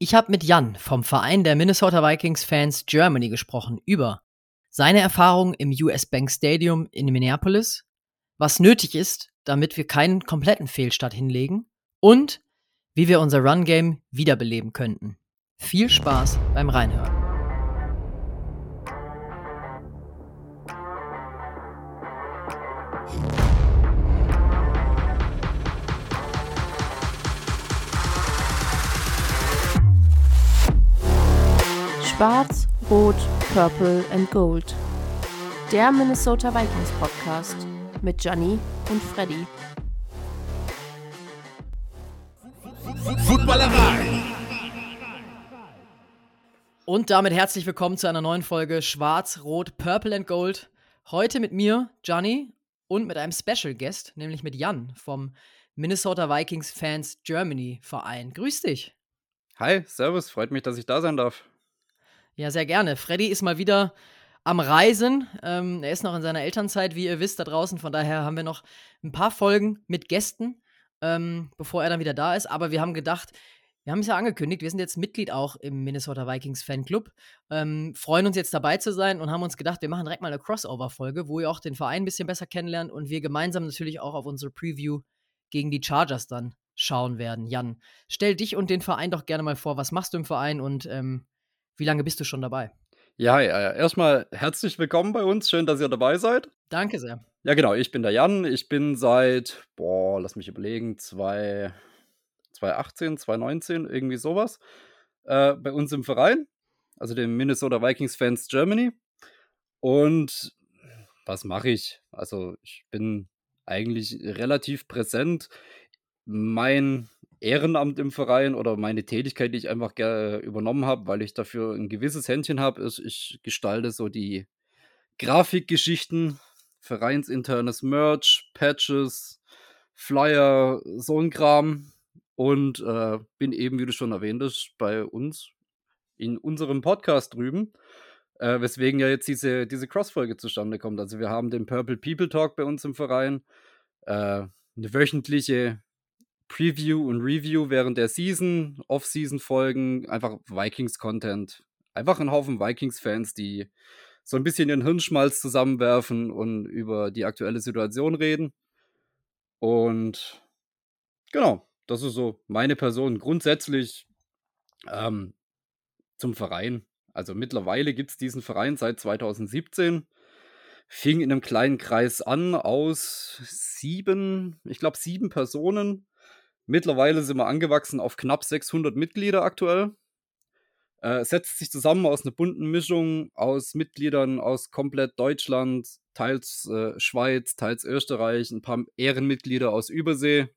Ich habe mit Jan vom Verein der Minnesota Vikings Fans Germany gesprochen über seine Erfahrungen im US Bank Stadium in Minneapolis, was nötig ist, damit wir keinen kompletten Fehlstart hinlegen und wie wir unser Run Game wiederbeleben könnten. Viel Spaß beim Reinhören. Schwarz, Rot, Purple and Gold. Der Minnesota Vikings Podcast mit Johnny und Freddy. Footballerei. Und damit herzlich willkommen zu einer neuen Folge Schwarz, Rot, Purple and Gold. Heute mit mir, Johnny, und mit einem Special Guest, nämlich mit Jan vom Minnesota Vikings Fans Germany Verein. Grüß dich. Hi, Servus, freut mich, dass ich da sein darf. Ja, sehr gerne. Freddy ist mal wieder am Reisen. Ähm, er ist noch in seiner Elternzeit, wie ihr wisst, da draußen. Von daher haben wir noch ein paar Folgen mit Gästen, ähm, bevor er dann wieder da ist. Aber wir haben gedacht, wir haben es ja angekündigt, wir sind jetzt Mitglied auch im Minnesota Vikings Fanclub. Ähm, freuen uns jetzt dabei zu sein und haben uns gedacht, wir machen direkt mal eine Crossover-Folge, wo ihr auch den Verein ein bisschen besser kennenlernt und wir gemeinsam natürlich auch auf unsere Preview gegen die Chargers dann schauen werden. Jan, stell dich und den Verein doch gerne mal vor. Was machst du im Verein und ähm, wie lange bist du schon dabei? Ja, ja, ja. Erstmal herzlich willkommen bei uns. Schön, dass ihr dabei seid. Danke sehr. Ja, genau. Ich bin der Jan. Ich bin seit, boah, lass mich überlegen, zwei, 2018, 2019, irgendwie sowas, äh, bei uns im Verein, also dem Minnesota Vikings Fans Germany. Und was mache ich? Also, ich bin eigentlich relativ präsent. Mein Ehrenamt im Verein oder meine Tätigkeit, die ich einfach gerne übernommen habe, weil ich dafür ein gewisses Händchen habe, ist, ich gestalte so die Grafikgeschichten, vereinsinternes Merch, Patches, Flyer, so ein Kram. Und äh, bin eben, wie du schon erwähnt hast, bei uns in unserem Podcast drüben. Äh, weswegen ja jetzt diese, diese Cross-Folge zustande kommt. Also wir haben den Purple People Talk bei uns im Verein. Äh, eine wöchentliche Preview und Review während der Season, Off-Season-Folgen, einfach Vikings-Content. Einfach ein Haufen Vikings-Fans, die so ein bisschen den Hirnschmalz zusammenwerfen und über die aktuelle Situation reden. Und genau, das ist so meine Person. Grundsätzlich ähm, zum Verein. Also mittlerweile gibt es diesen Verein seit 2017. Fing in einem kleinen Kreis an aus sieben, ich glaube sieben Personen Mittlerweile sind wir angewachsen auf knapp 600 Mitglieder aktuell. Äh, setzt sich zusammen aus einer bunten Mischung aus Mitgliedern aus komplett Deutschland, teils äh, Schweiz, teils Österreich, ein paar Ehrenmitglieder aus Übersee.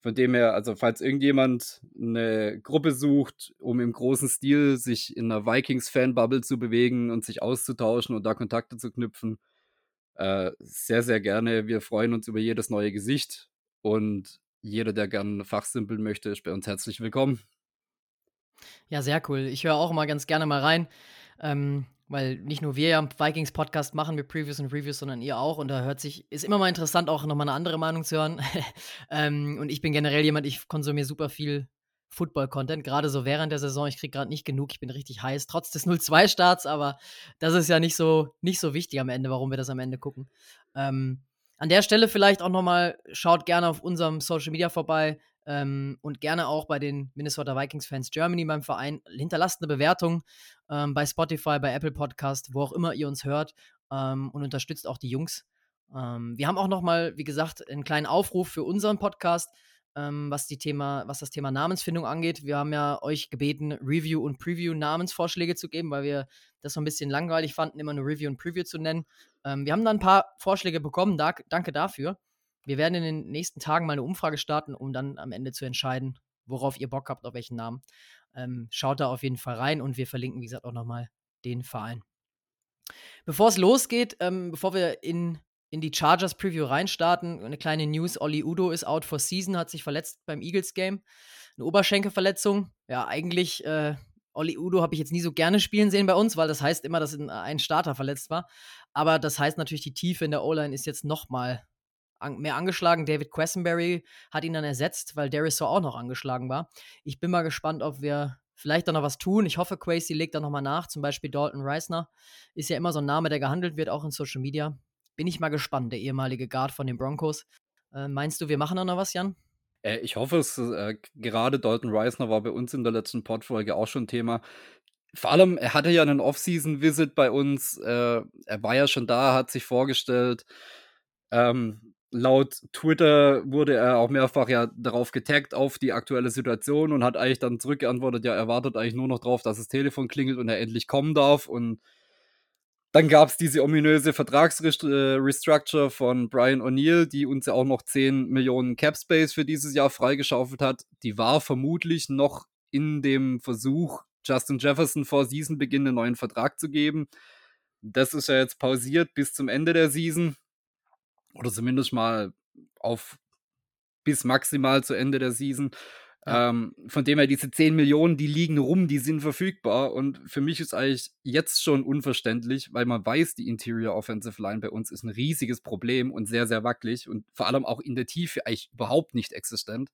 Von dem her, also falls irgendjemand eine Gruppe sucht, um im großen Stil sich in einer Vikings-Fan-Bubble zu bewegen und sich auszutauschen und da Kontakte zu knüpfen, äh, sehr, sehr gerne. Wir freuen uns über jedes neue Gesicht und jeder, der gerne fachsimpeln möchte, ist bei uns herzlich willkommen. Ja, sehr cool. Ich höre auch immer ganz gerne mal rein, ähm, weil nicht nur wir ja im Vikings-Podcast machen mit Previews und Reviews, sondern ihr auch. Und da hört sich, ist immer mal interessant, auch nochmal eine andere Meinung zu hören. ähm, und ich bin generell jemand, ich konsumiere super viel Football-Content, gerade so während der Saison. Ich kriege gerade nicht genug, ich bin richtig heiß, trotz des 0-2-Starts, aber das ist ja nicht so, nicht so wichtig am Ende, warum wir das am Ende gucken. Ähm, an der Stelle vielleicht auch nochmal, schaut gerne auf unserem Social Media vorbei ähm, und gerne auch bei den Minnesota Vikings Fans Germany beim Verein. Hinterlasst eine Bewertung ähm, bei Spotify, bei Apple Podcast, wo auch immer ihr uns hört ähm, und unterstützt auch die Jungs. Ähm, wir haben auch nochmal, wie gesagt, einen kleinen Aufruf für unseren Podcast ähm, was, die Thema, was das Thema Namensfindung angeht. Wir haben ja euch gebeten, Review- und Preview-Namensvorschläge zu geben, weil wir das so ein bisschen langweilig fanden, immer nur Review und Preview zu nennen. Ähm, wir haben da ein paar Vorschläge bekommen, da, danke dafür. Wir werden in den nächsten Tagen mal eine Umfrage starten, um dann am Ende zu entscheiden, worauf ihr Bock habt, auf welchen Namen. Ähm, schaut da auf jeden Fall rein und wir verlinken, wie gesagt, auch nochmal den Verein. Bevor es losgeht, ähm, bevor wir in in die Chargers Preview reinstarten. Eine kleine News: Oli Udo ist out for season, hat sich verletzt beim Eagles Game. Eine Oberschenkelverletzung. Ja, eigentlich, äh, Oli Udo habe ich jetzt nie so gerne spielen sehen bei uns, weil das heißt immer, dass ein Starter verletzt war. Aber das heißt natürlich, die Tiefe in der O-Line ist jetzt nochmal an, mehr angeschlagen. David Quessenberry hat ihn dann ersetzt, weil Darius auch noch angeschlagen war. Ich bin mal gespannt, ob wir vielleicht da noch was tun. Ich hoffe, Quasi legt da nochmal nach. Zum Beispiel Dalton Reisner ist ja immer so ein Name, der gehandelt wird, auch in Social Media. Bin ich mal gespannt, der ehemalige Guard von den Broncos. Äh, meinst du, wir machen da noch was, Jan? Äh, ich hoffe es. Äh, gerade Dalton Reisner war bei uns in der letzten Podfolge auch schon Thema. Vor allem, er hatte ja einen Off-Season-Visit bei uns. Äh, er war ja schon da, hat sich vorgestellt. Ähm, laut Twitter wurde er auch mehrfach ja darauf getaggt auf die aktuelle Situation und hat eigentlich dann zurückgeantwortet, ja, er wartet eigentlich nur noch drauf, dass das Telefon klingelt und er endlich kommen darf. Und dann gab es diese ominöse Vertragsrestructure von Brian O'Neill, die uns ja auch noch 10 Millionen Cap Space für dieses Jahr freigeschaufelt hat. Die war vermutlich noch in dem Versuch, Justin Jefferson vor Seasonbeginn einen neuen Vertrag zu geben. Das ist ja jetzt pausiert bis zum Ende der Season. Oder zumindest mal auf bis maximal zu Ende der Season. Ja. Ähm, von dem her, diese 10 Millionen, die liegen rum, die sind verfügbar. Und für mich ist eigentlich jetzt schon unverständlich, weil man weiß, die Interior Offensive Line bei uns ist ein riesiges Problem und sehr, sehr wackelig und vor allem auch in der Tiefe eigentlich überhaupt nicht existent.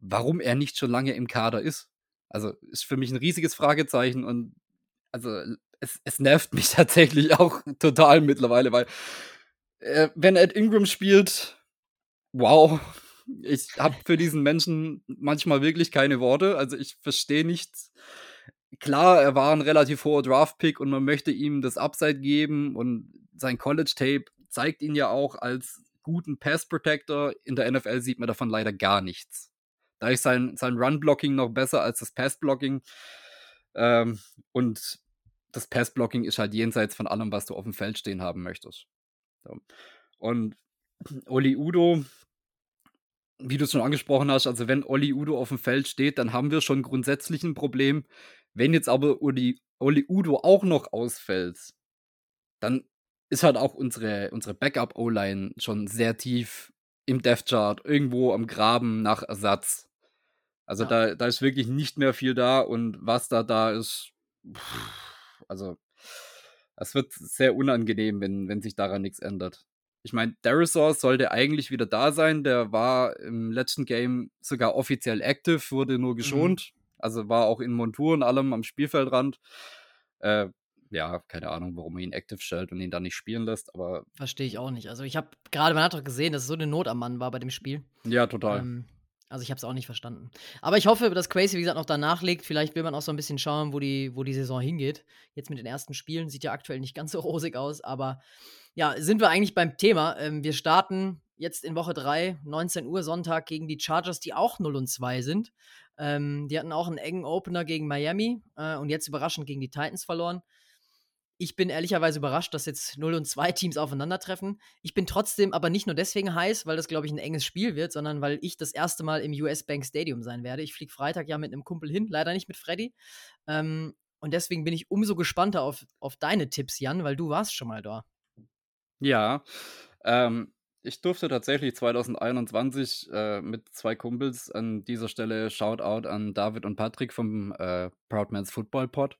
Warum er nicht schon lange im Kader ist. Also ist für mich ein riesiges Fragezeichen und also es, es nervt mich tatsächlich auch total mittlerweile, weil äh, wenn Ed Ingram spielt, wow, ich habe für diesen Menschen manchmal wirklich keine Worte. Also ich verstehe nicht. Klar, er war ein relativ hoher Draft-Pick und man möchte ihm das Upside geben und sein College-Tape zeigt ihn ja auch als guten Pass-Protector. In der NFL sieht man davon leider gar nichts. Da ist sein, sein Run-Blocking noch besser als das Pass-Blocking. Ähm, und das Pass-Blocking ist halt jenseits von allem, was du auf dem Feld stehen haben möchtest. So. Und Oli Udo, wie du es schon angesprochen hast, also wenn Oli Udo auf dem Feld steht, dann haben wir schon grundsätzlich ein Problem. Wenn jetzt aber Oli Udo auch noch ausfällt, dann ist halt auch unsere, unsere Backup-O-Line schon sehr tief im Death Chart, irgendwo am Graben nach Ersatz. Also ja. da, da ist wirklich nicht mehr viel da und was da da ist, pff, also es wird sehr unangenehm, wenn, wenn sich daran nichts ändert. Ich meine, Darisaur sollte eigentlich wieder da sein. Der war im letzten Game sogar offiziell active, wurde nur mhm. geschont. Mhm. Also war auch in Montur und allem am Spielfeldrand. Äh, ja, keine Ahnung, warum er ihn active stellt und ihn dann nicht spielen lässt, aber. Verstehe ich auch nicht. Also ich habe gerade, man hat doch gesehen, dass es so eine Not am Mann war bei dem Spiel. Ja, total. Ähm, also ich habe es auch nicht verstanden. Aber ich hoffe, dass Crazy, wie gesagt, noch danach legt. Vielleicht will man auch so ein bisschen schauen, wo die, wo die Saison hingeht. Jetzt mit den ersten Spielen sieht ja aktuell nicht ganz so rosig aus, aber ja, sind wir eigentlich beim Thema. Ähm, wir starten jetzt in Woche 3, 19 Uhr Sonntag gegen die Chargers, die auch 0 und 2 sind. Ähm, die hatten auch einen engen Opener gegen Miami äh, und jetzt überraschend gegen die Titans verloren. Ich bin ehrlicherweise überrascht, dass jetzt 0 und 2 Teams aufeinandertreffen. Ich bin trotzdem aber nicht nur deswegen heiß, weil das, glaube ich, ein enges Spiel wird, sondern weil ich das erste Mal im US Bank Stadium sein werde. Ich fliege Freitag ja mit einem Kumpel hin, leider nicht mit Freddy. Ähm, und deswegen bin ich umso gespannter auf, auf deine Tipps, Jan, weil du warst schon mal da. Ja, ähm, ich durfte tatsächlich 2021 äh, mit zwei Kumpels an dieser Stelle Shoutout an David und Patrick vom äh, Proudmans Football Pod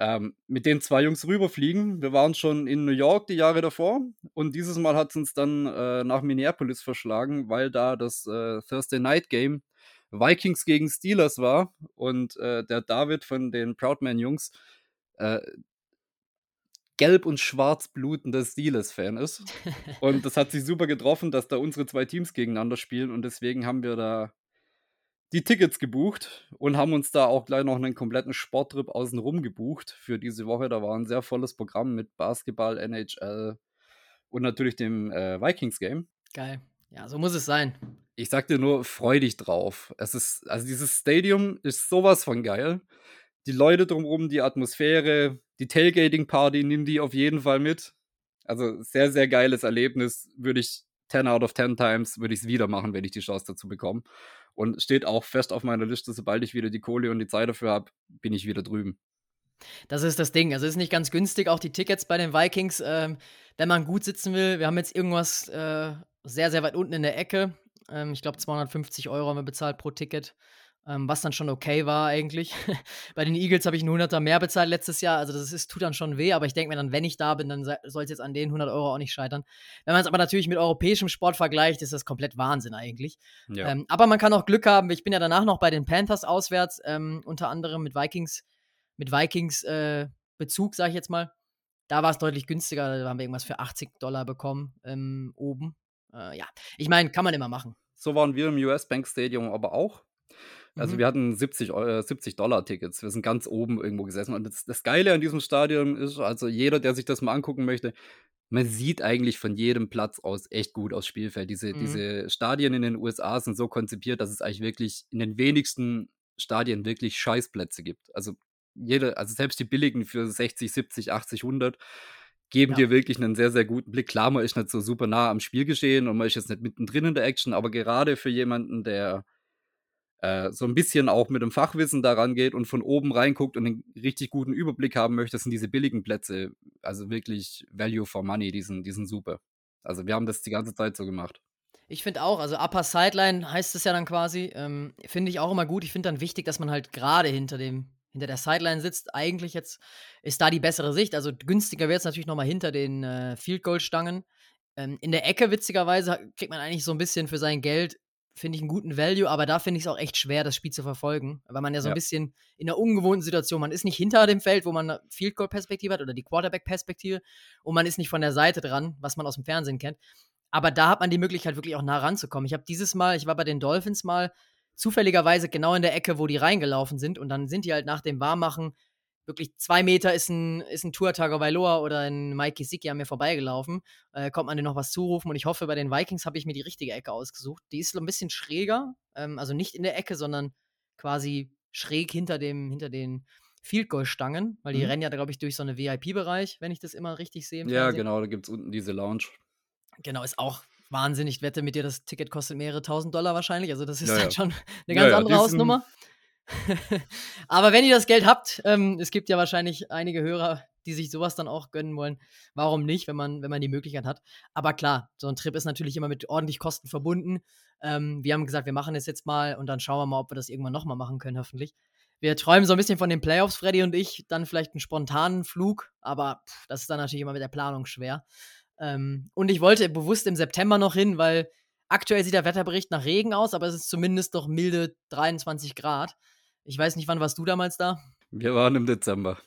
ähm, mit den zwei Jungs rüberfliegen. Wir waren schon in New York die Jahre davor und dieses Mal hat es uns dann äh, nach Minneapolis verschlagen, weil da das äh, Thursday Night Game Vikings gegen Steelers war und äh, der David von den Proudman Jungs äh, gelb und schwarz blutender Steelers-Fan ist. Und das hat sich super getroffen, dass da unsere zwei Teams gegeneinander spielen und deswegen haben wir da die Tickets gebucht und haben uns da auch gleich noch einen kompletten Sporttrip außenrum gebucht für diese Woche. Da war ein sehr volles Programm mit Basketball, NHL und natürlich dem äh, Vikings-Game. Geil. Ja, so muss es sein. Ich sag dir nur, freu dich drauf. Es ist, also dieses Stadium ist sowas von geil. Die Leute drumherum, die Atmosphäre, die Tailgating-Party, nimm die auf jeden Fall mit. Also sehr, sehr geiles Erlebnis. Würde ich 10 out of 10 times, würde ich es wieder machen, wenn ich die Chance dazu bekomme. Und steht auch fest auf meiner Liste, sobald ich wieder die Kohle und die Zeit dafür habe, bin ich wieder drüben. Das ist das Ding. Also ist nicht ganz günstig, auch die Tickets bei den Vikings, ähm, wenn man gut sitzen will. Wir haben jetzt irgendwas äh, sehr, sehr weit unten in der Ecke. Ähm, ich glaube, 250 Euro haben wir bezahlt pro Ticket. Ähm, was dann schon okay war eigentlich. Bei den Eagles habe ich einen Hunderter mehr bezahlt letztes Jahr, also das ist, tut dann schon weh, aber ich denke mir dann, wenn ich da bin, dann soll es jetzt an den 100 Euro auch nicht scheitern. Wenn man es aber natürlich mit europäischem Sport vergleicht, ist das komplett Wahnsinn eigentlich. Ja. Ähm, aber man kann auch Glück haben, ich bin ja danach noch bei den Panthers auswärts, ähm, unter anderem mit Vikings, mit Vikings äh, Bezug, sage ich jetzt mal. Da war es deutlich günstiger, da haben wir irgendwas für 80 Dollar bekommen ähm, oben. Äh, ja, ich meine, kann man immer machen. So waren wir im US Bank Stadium aber auch. Also mhm. wir hatten 70, äh, 70 Dollar Tickets. Wir sind ganz oben irgendwo gesessen. Und das, das Geile an diesem Stadion ist, also jeder, der sich das mal angucken möchte, man sieht eigentlich von jedem Platz aus echt gut aus Spielfeld. Diese, mhm. diese Stadien in den USA sind so konzipiert, dass es eigentlich wirklich in den wenigsten Stadien wirklich Scheißplätze gibt. Also jede, also selbst die billigen für 60, 70, 80, 100 geben ja. dir wirklich einen sehr, sehr guten Blick. Klar, man ist nicht so super nah am Spielgeschehen und man ist jetzt nicht mittendrin in der Action, aber gerade für jemanden, der äh, so ein bisschen auch mit dem Fachwissen daran geht und von oben reinguckt und einen richtig guten Überblick haben möchte, sind diese billigen Plätze, also wirklich Value for Money, die sind, super. Also wir haben das die ganze Zeit so gemacht. Ich finde auch, also Upper Sideline heißt es ja dann quasi, ähm, finde ich auch immer gut. Ich finde dann wichtig, dass man halt gerade hinter dem hinter der Sideline sitzt. Eigentlich jetzt ist da die bessere Sicht. Also günstiger wäre es natürlich nochmal hinter den äh, Field Goal Stangen. Ähm, in der Ecke, witzigerweise, kriegt man eigentlich so ein bisschen für sein Geld finde ich einen guten Value, aber da finde ich es auch echt schwer, das Spiel zu verfolgen, weil man ja so ein bisschen in einer ungewohnten Situation, man ist nicht hinter dem Feld, wo man eine Field Goal Perspektive hat oder die Quarterback Perspektive und man ist nicht von der Seite dran, was man aus dem Fernsehen kennt. Aber da hat man die Möglichkeit wirklich auch nah ranzukommen. Ich habe dieses Mal, ich war bei den Dolphins mal zufälligerweise genau in der Ecke, wo die reingelaufen sind und dann sind die halt nach dem Warmmachen wirklich zwei Meter ist ein, ist ein Tour Tagovailoa oder ein Mike Gesicki an mir vorbeigelaufen. Äh, kommt man dir noch was zurufen und ich hoffe, bei den Vikings habe ich mir die richtige Ecke ausgesucht. Die ist so ein bisschen schräger, ähm, also nicht in der Ecke, sondern quasi schräg hinter, dem, hinter den Field Goal Stangen, weil die mhm. rennen ja, glaube ich, durch so einen VIP-Bereich, wenn ich das immer richtig sehe. Ja, genau, da gibt es unten diese Lounge. Genau, ist auch Wahnsinn. Ich wette mit dir, das Ticket kostet mehrere tausend Dollar wahrscheinlich. Also, das ist ja, halt schon eine ganz ja, andere Hausnummer. Aber wenn ihr das Geld habt, ähm, es gibt ja wahrscheinlich einige Hörer, die sich sowas dann auch gönnen wollen. Warum nicht, wenn man, wenn man die Möglichkeit hat? Aber klar, so ein Trip ist natürlich immer mit ordentlich Kosten verbunden. Ähm, wir haben gesagt, wir machen es jetzt mal und dann schauen wir mal, ob wir das irgendwann nochmal machen können, hoffentlich. Wir träumen so ein bisschen von den Playoffs, Freddy und ich, dann vielleicht einen spontanen Flug, aber pff, das ist dann natürlich immer mit der Planung schwer. Ähm, und ich wollte bewusst im September noch hin, weil aktuell sieht der Wetterbericht nach Regen aus, aber es ist zumindest noch milde 23 Grad. Ich weiß nicht, wann warst du damals da? Wir waren im Dezember.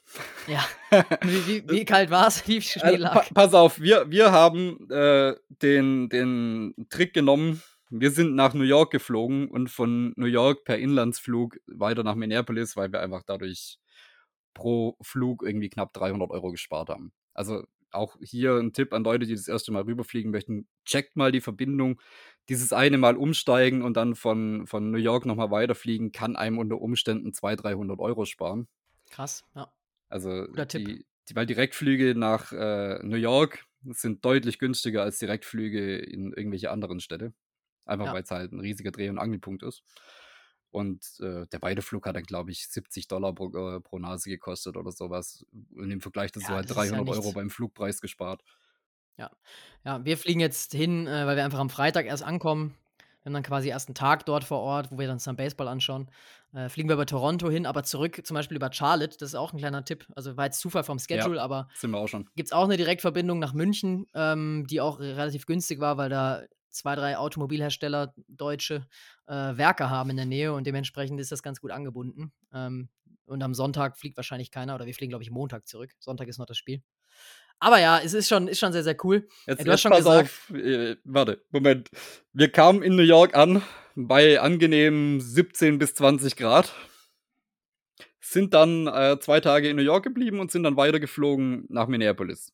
Ja. Wie, wie, wie kalt war es? Wie viel Schnee lag? Also, pa pass auf, wir, wir haben äh, den, den Trick genommen. Wir sind nach New York geflogen und von New York per Inlandsflug weiter nach Minneapolis, weil wir einfach dadurch pro Flug irgendwie knapp 300 Euro gespart haben. Also auch hier ein Tipp an Leute, die das erste Mal rüberfliegen möchten. Checkt mal die Verbindung. Dieses eine Mal umsteigen und dann von, von New York nochmal weiterfliegen, kann einem unter Umständen 200, 300 Euro sparen. Krass, ja. Also, die, die, weil Direktflüge nach äh, New York sind deutlich günstiger als Direktflüge in irgendwelche anderen Städte. Einfach ja. weil es halt ein riesiger Dreh- und Angelpunkt ist. Und äh, der Weideflug hat dann, glaube ich, 70 Dollar pro, äh, pro, Nase gekostet oder sowas. Und im Vergleich dazu ja, halt 300 ja Euro beim Flugpreis gespart. Ja, ja wir fliegen jetzt hin, äh, weil wir einfach am Freitag erst ankommen. Wir haben dann quasi erst einen Tag dort vor Ort, wo wir uns dann Baseball anschauen. Äh, fliegen wir über Toronto hin, aber zurück zum Beispiel über Charlotte. Das ist auch ein kleiner Tipp. Also war jetzt Zufall vom Schedule, ja, aber sind wir auch schon. Gibt es auch eine Direktverbindung nach München, ähm, die auch relativ günstig war, weil da zwei, drei Automobilhersteller deutsche äh, Werke haben in der Nähe und dementsprechend ist das ganz gut angebunden. Ähm, und am Sonntag fliegt wahrscheinlich keiner oder wir fliegen, glaube ich, Montag zurück. Sonntag ist noch das Spiel. Aber ja, es ist schon, ist schon sehr, sehr cool. Jetzt, du hast schon pass gesagt, auf, äh, warte, Moment. Wir kamen in New York an bei angenehmen 17 bis 20 Grad. Sind dann äh, zwei Tage in New York geblieben und sind dann weitergeflogen nach Minneapolis.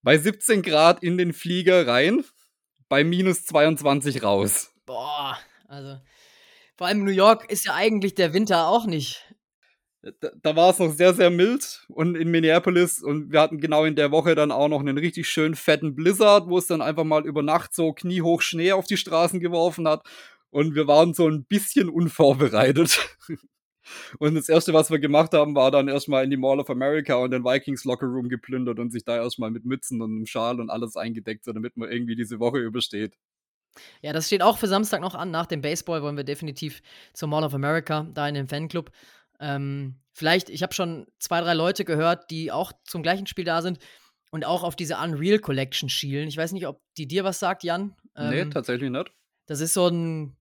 Bei 17 Grad in den Flieger rein, bei minus 22 raus. Boah, also vor allem New York ist ja eigentlich der Winter auch nicht. Da, da war es noch sehr, sehr mild und in Minneapolis und wir hatten genau in der Woche dann auch noch einen richtig schönen fetten Blizzard, wo es dann einfach mal über Nacht so kniehoch Schnee auf die Straßen geworfen hat und wir waren so ein bisschen unvorbereitet. Und das erste, was wir gemacht haben, war dann erstmal in die Mall of America und den Vikings Locker Room geplündert und sich da erstmal mit Mützen und einem Schal und alles eingedeckt, so damit man irgendwie diese Woche übersteht. Ja, das steht auch für Samstag noch an. Nach dem Baseball wollen wir definitiv zur Mall of America, da in den Fanclub. Ähm, vielleicht, ich habe schon zwei, drei Leute gehört, die auch zum gleichen Spiel da sind und auch auf diese Unreal Collection schielen. Ich weiß nicht, ob die dir was sagt, Jan. Ähm, nee, tatsächlich nicht. Das ist so ein,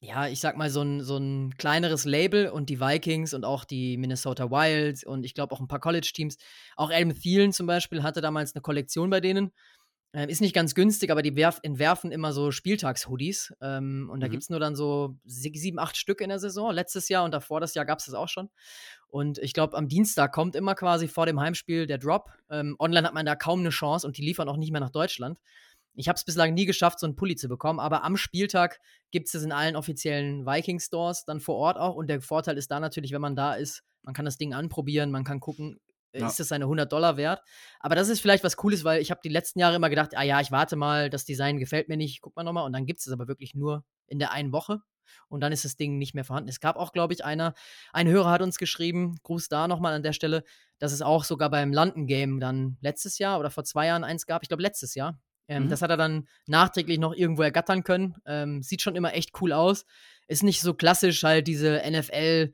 ja, ich sag mal, so ein, so ein kleineres Label und die Vikings und auch die Minnesota Wilds und ich glaube auch ein paar College-Teams. Auch Adam Thielen zum Beispiel hatte damals eine Kollektion bei denen. Ähm, ist nicht ganz günstig, aber die werf entwerfen immer so Spieltags-Hoodies. Ähm, und da mhm. gibt es nur dann so sieben, acht Stück in der Saison. Letztes Jahr und davor das Jahr gab es das auch schon. Und ich glaube, am Dienstag kommt immer quasi vor dem Heimspiel der Drop. Ähm, online hat man da kaum eine Chance und die liefern auch nicht mehr nach Deutschland. Ich habe es bislang nie geschafft, so einen Pulli zu bekommen, aber am Spieltag gibt es es in allen offiziellen Viking-Stores dann vor Ort auch. Und der Vorteil ist da natürlich, wenn man da ist, man kann das Ding anprobieren, man kann gucken, ja. ist das seine 100 Dollar wert. Aber das ist vielleicht was Cooles, weil ich habe die letzten Jahre immer gedacht, ah ja, ich warte mal, das Design gefällt mir nicht, guck mal nochmal. Und dann gibt es es aber wirklich nur in der einen Woche. Und dann ist das Ding nicht mehr vorhanden. Es gab auch, glaube ich, einer, ein Hörer hat uns geschrieben, Gruß da nochmal an der Stelle, dass es auch sogar beim London-Game dann letztes Jahr oder vor zwei Jahren eins gab. Ich glaube, letztes Jahr. Ähm, mhm. Das hat er dann nachträglich noch irgendwo ergattern können. Ähm, sieht schon immer echt cool aus. Ist nicht so klassisch halt diese NFL-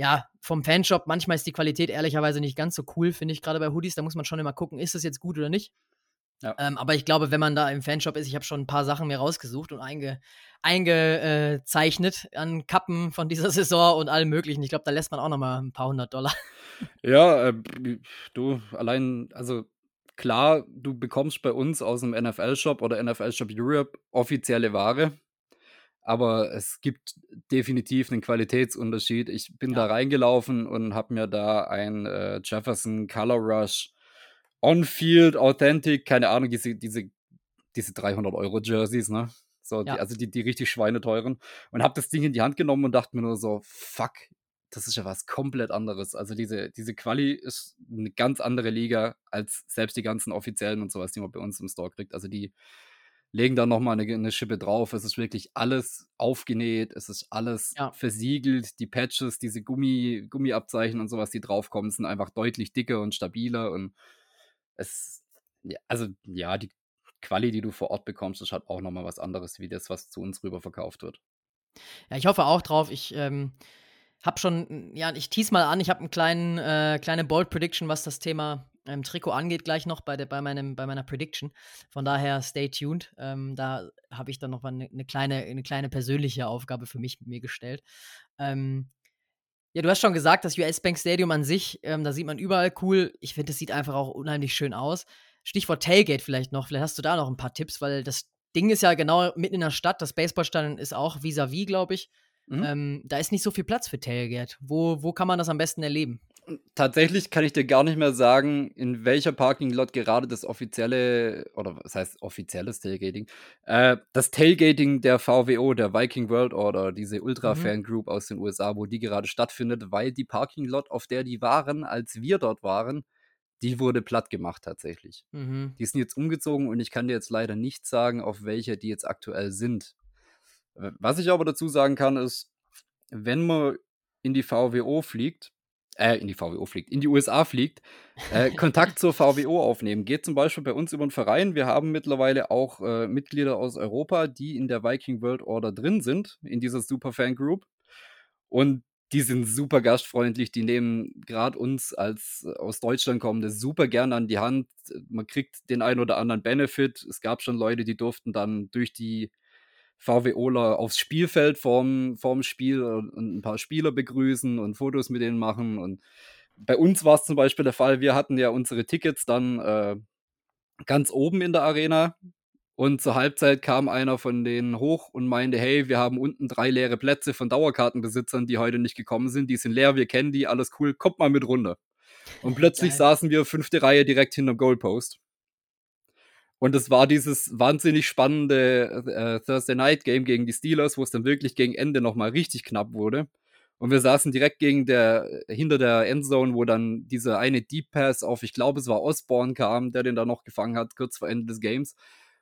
ja, vom Fanshop, manchmal ist die Qualität ehrlicherweise nicht ganz so cool, finde ich, gerade bei Hoodies. Da muss man schon immer gucken, ist das jetzt gut oder nicht. Ja. Ähm, aber ich glaube, wenn man da im Fanshop ist, ich habe schon ein paar Sachen mir rausgesucht und einge, eingezeichnet an Kappen von dieser Saison und allem möglichen. Ich glaube, da lässt man auch noch mal ein paar hundert Dollar. Ja, äh, du, allein, also klar, du bekommst bei uns aus dem NFL-Shop oder NFL-Shop Europe offizielle Ware aber es gibt definitiv einen Qualitätsunterschied. Ich bin ja. da reingelaufen und habe mir da ein äh, Jefferson Color Rush On-Field Authentic, keine Ahnung, diese, diese, diese 300 Euro Jerseys, ne? So, ja. die, also die, die richtig schweineteuren. Und habe das Ding in die Hand genommen und dachte mir nur so, fuck, das ist ja was komplett anderes. Also diese, diese Quali ist eine ganz andere Liga als selbst die ganzen offiziellen und sowas, die man bei uns im Store kriegt. Also die, legen da nochmal eine, eine Schippe drauf. Es ist wirklich alles aufgenäht, es ist alles ja. versiegelt. Die Patches, diese Gummi, Gummiabzeichen und sowas, die draufkommen, sind einfach deutlich dicker und stabiler. Und es, ja, also ja, die Quali, die du vor Ort bekommst, ist halt auch nochmal was anderes, wie das, was zu uns rüber verkauft wird. Ja, ich hoffe auch drauf. Ich ähm, habe schon, ja, ich tease mal an, ich habe eine äh, kleine Bold Prediction, was das Thema ähm, Trikot angeht, gleich noch bei, der, bei, meinem, bei meiner Prediction. Von daher stay tuned. Ähm, da habe ich dann noch mal eine, eine, kleine, eine kleine persönliche Aufgabe für mich mir gestellt. Ähm, ja, du hast schon gesagt, das US Bank Stadium an sich, ähm, da sieht man überall cool. Ich finde, das sieht einfach auch unheimlich schön aus. Stichwort Tailgate vielleicht noch. Vielleicht hast du da noch ein paar Tipps, weil das Ding ist ja genau mitten in der Stadt. Das Baseballstadion ist auch vis-à-vis, -vis, glaube ich. Mhm. Ähm, da ist nicht so viel Platz für Tailgate. Wo, wo kann man das am besten erleben? Tatsächlich kann ich dir gar nicht mehr sagen, in welcher Parking-Lot gerade das offizielle, oder was heißt offizielles Tailgating, äh, das Tailgating der VWO, der Viking World Order, diese Ultra-Fan-Group mhm. aus den USA, wo die gerade stattfindet, weil die Parking-Lot, auf der die waren, als wir dort waren, die wurde platt gemacht tatsächlich. Mhm. Die sind jetzt umgezogen und ich kann dir jetzt leider nicht sagen, auf welcher die jetzt aktuell sind. Was ich aber dazu sagen kann, ist, wenn man in die VWO fliegt, äh, in die VWO fliegt, in die USA fliegt, äh, Kontakt zur VWO aufnehmen. Geht zum Beispiel bei uns über einen Verein. Wir haben mittlerweile auch äh, Mitglieder aus Europa, die in der Viking World Order drin sind, in dieser Superfan Group. Und die sind super gastfreundlich, die nehmen gerade uns als äh, aus Deutschland kommende super gern an die Hand. Man kriegt den einen oder anderen Benefit. Es gab schon Leute, die durften dann durch die VWOler aufs Spielfeld vorm, vorm Spiel und ein paar Spieler begrüßen und Fotos mit denen machen. Und bei uns war es zum Beispiel der Fall, wir hatten ja unsere Tickets dann äh, ganz oben in der Arena. Und zur Halbzeit kam einer von denen hoch und meinte, hey, wir haben unten drei leere Plätze von Dauerkartenbesitzern, die heute nicht gekommen sind. Die sind leer, wir kennen die, alles cool, kommt mal mit runter. Und plötzlich Geil. saßen wir fünfte Reihe direkt hinterm Goalpost. Und es war dieses wahnsinnig spannende äh, Thursday Night Game gegen die Steelers, wo es dann wirklich gegen Ende nochmal richtig knapp wurde. Und wir saßen direkt gegen der, hinter der Endzone, wo dann dieser eine Deep Pass auf, ich glaube, es war Osborne kam, der den da noch gefangen hat, kurz vor Ende des Games.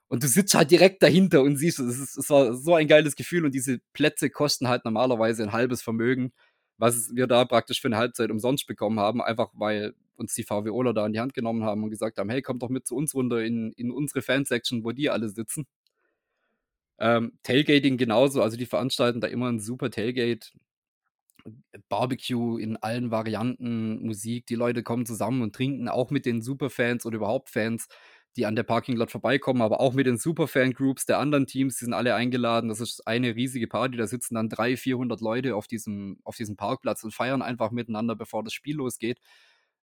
Und du sitzt halt direkt dahinter und siehst, es, ist, es war so ein geiles Gefühl und diese Plätze kosten halt normalerweise ein halbes Vermögen, was wir da praktisch für eine Halbzeit umsonst bekommen haben, einfach weil uns die VWOler da in die Hand genommen haben und gesagt haben, hey, kommt doch mit zu uns runter in, in unsere Fansection, wo die alle sitzen. Ähm, Tailgating genauso, also die veranstalten da immer ein super Tailgate. Barbecue in allen Varianten, Musik, die Leute kommen zusammen und trinken auch mit den Superfans oder überhaupt Fans, die an der Parking Lot vorbeikommen, aber auch mit den Superfan-Groups der anderen Teams, die sind alle eingeladen. Das ist eine riesige Party, da sitzen dann 300, 400 Leute auf diesem, auf diesem Parkplatz und feiern einfach miteinander, bevor das Spiel losgeht.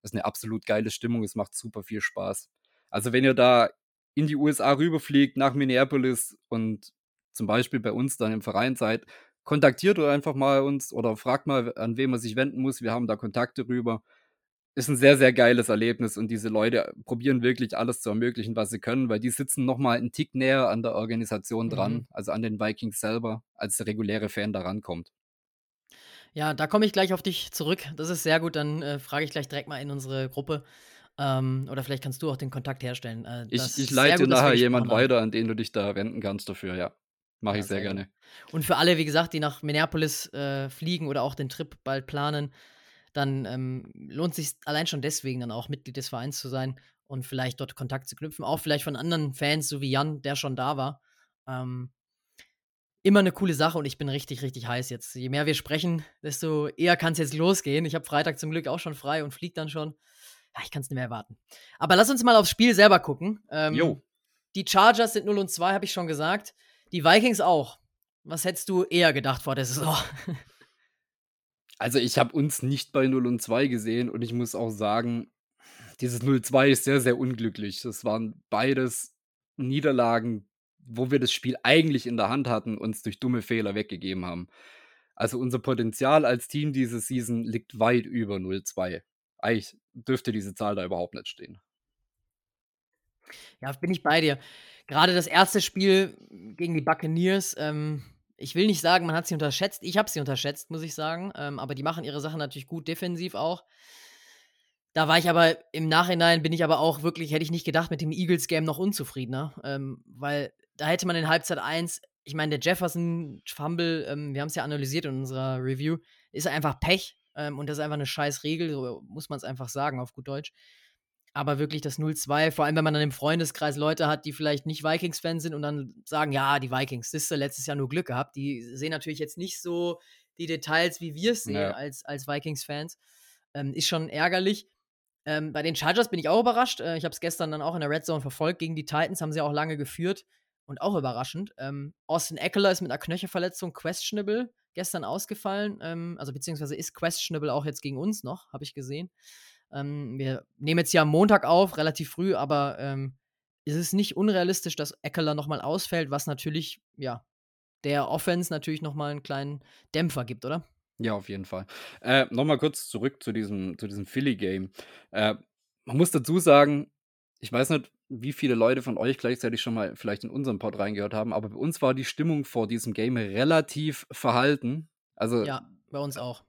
Das ist eine absolut geile Stimmung, es macht super viel Spaß. Also wenn ihr da in die USA rüberfliegt, nach Minneapolis und zum Beispiel bei uns dann im Verein seid, kontaktiert einfach mal uns oder fragt mal, an wen man sich wenden muss. Wir haben da Kontakte rüber. Ist ein sehr, sehr geiles Erlebnis und diese Leute probieren wirklich alles zu ermöglichen, was sie können, weil die sitzen nochmal einen Tick näher an der Organisation dran, mhm. also an den Vikings selber, als der reguläre Fan da rankommt. Ja, da komme ich gleich auf dich zurück. Das ist sehr gut. Dann äh, frage ich gleich direkt mal in unsere Gruppe. Ähm, oder vielleicht kannst du auch den Kontakt herstellen. Äh, ich, ich leite gut, nachher jemand weiter, an den du dich da wenden kannst dafür, ja. Mache ja, ich sehr, sehr gerne. Und für alle, wie gesagt, die nach Minneapolis äh, fliegen oder auch den Trip bald planen, dann ähm, lohnt sich allein schon deswegen dann auch Mitglied des Vereins zu sein und vielleicht dort Kontakt zu knüpfen. Auch vielleicht von anderen Fans, so wie Jan, der schon da war. Ähm, immer eine coole Sache und ich bin richtig, richtig heiß jetzt. Je mehr wir sprechen, desto eher kann es jetzt losgehen. Ich habe Freitag zum Glück auch schon frei und fliege dann schon. Ja, ich kann es nicht mehr erwarten. Aber lass uns mal aufs Spiel selber gucken. Ähm, jo. Die Chargers sind 0 und 2, habe ich schon gesagt. Die Vikings auch. Was hättest du eher gedacht vor der Saison? Also, ich habe uns nicht bei 0 und 2 gesehen und ich muss auch sagen, dieses 0-2 ist sehr, sehr unglücklich. Das waren beides Niederlagen, wo wir das Spiel eigentlich in der Hand hatten, uns durch dumme Fehler weggegeben haben. Also unser Potenzial als Team diese Season liegt weit über 0-2. Eigentlich dürfte diese Zahl da überhaupt nicht stehen. Ja, bin ich bei dir. Gerade das erste Spiel gegen die Buccaneers, ähm, ich will nicht sagen, man hat sie unterschätzt. Ich habe sie unterschätzt, muss ich sagen. Ähm, aber die machen ihre Sachen natürlich gut, defensiv auch. Da war ich aber im Nachhinein, bin ich aber auch wirklich, hätte ich nicht gedacht, mit dem Eagles-Game noch unzufriedener. Ähm, weil da hätte man in Halbzeit 1, ich meine, der Jefferson-Fumble, ähm, wir haben es ja analysiert in unserer Review, ist einfach Pech. Ähm, und das ist einfach eine scheiß Regel, so muss man es einfach sagen, auf gut Deutsch. Aber wirklich das 0-2, vor allem wenn man dann im Freundeskreis Leute hat, die vielleicht nicht Vikings-Fans sind und dann sagen, ja, die Vikings, das ist letztes Jahr nur Glück gehabt. Die sehen natürlich jetzt nicht so die Details, wie wir es sehen ja. als, als Vikings-Fans. Ähm, ist schon ärgerlich. Ähm, bei den Chargers bin ich auch überrascht. Äh, ich habe es gestern dann auch in der Red Zone verfolgt. Gegen die Titans haben sie auch lange geführt. Und auch überraschend. Ähm, Austin Eckler ist mit einer Knöchelverletzung questionable gestern ausgefallen. Ähm, also beziehungsweise ist questionable auch jetzt gegen uns noch, habe ich gesehen. Ähm, wir nehmen jetzt ja am Montag auf, relativ früh, aber ähm, ist es nicht unrealistisch, dass Eckler nochmal ausfällt, was natürlich, ja, der Offense natürlich nochmal einen kleinen Dämpfer gibt, oder? Ja, auf jeden Fall. Äh, nochmal kurz zurück zu diesem, zu diesem Philly-Game. Äh, man muss dazu sagen, ich weiß nicht, wie viele Leute von euch gleichzeitig schon mal vielleicht in unseren Pod reingehört haben, aber bei uns war die Stimmung vor diesem Game relativ verhalten. Also, ja, bei uns auch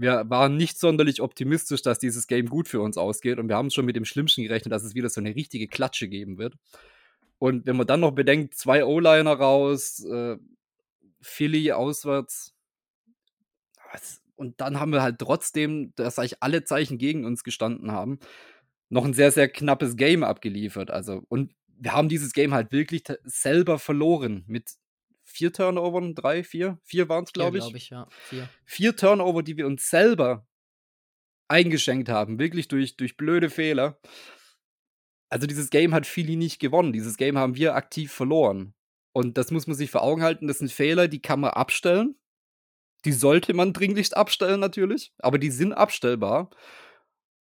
wir waren nicht sonderlich optimistisch, dass dieses Game gut für uns ausgeht und wir haben schon mit dem Schlimmsten gerechnet, dass es wieder so eine richtige Klatsche geben wird. Und wenn man dann noch bedenkt, zwei O-Liner raus, äh, Philly auswärts, und dann haben wir halt trotzdem, dass eigentlich alle Zeichen gegen uns gestanden haben, noch ein sehr, sehr knappes Game abgeliefert. Also, und wir haben dieses Game halt wirklich selber verloren mit vier Turnover, drei, vier, vier waren es, glaube ich. glaube ich, ja. Vier. Vier Turnover, die wir uns selber eingeschenkt haben, wirklich durch, durch blöde Fehler. Also dieses Game hat Philly nicht gewonnen. Dieses Game haben wir aktiv verloren. Und das muss man sich vor Augen halten. Das sind Fehler, die kann man abstellen. Die sollte man dringlichst abstellen natürlich, aber die sind abstellbar.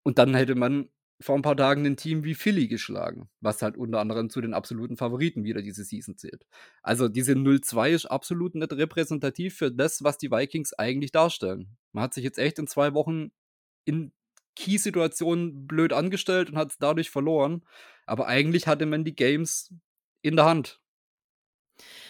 Und dann hätte man vor ein paar Tagen ein Team wie Philly geschlagen, was halt unter anderem zu den absoluten Favoriten wieder diese Season zählt. Also diese 0-2 ist absolut nicht repräsentativ für das, was die Vikings eigentlich darstellen. Man hat sich jetzt echt in zwei Wochen in Key-Situationen blöd angestellt und hat es dadurch verloren. Aber eigentlich hatte man die Games in der Hand.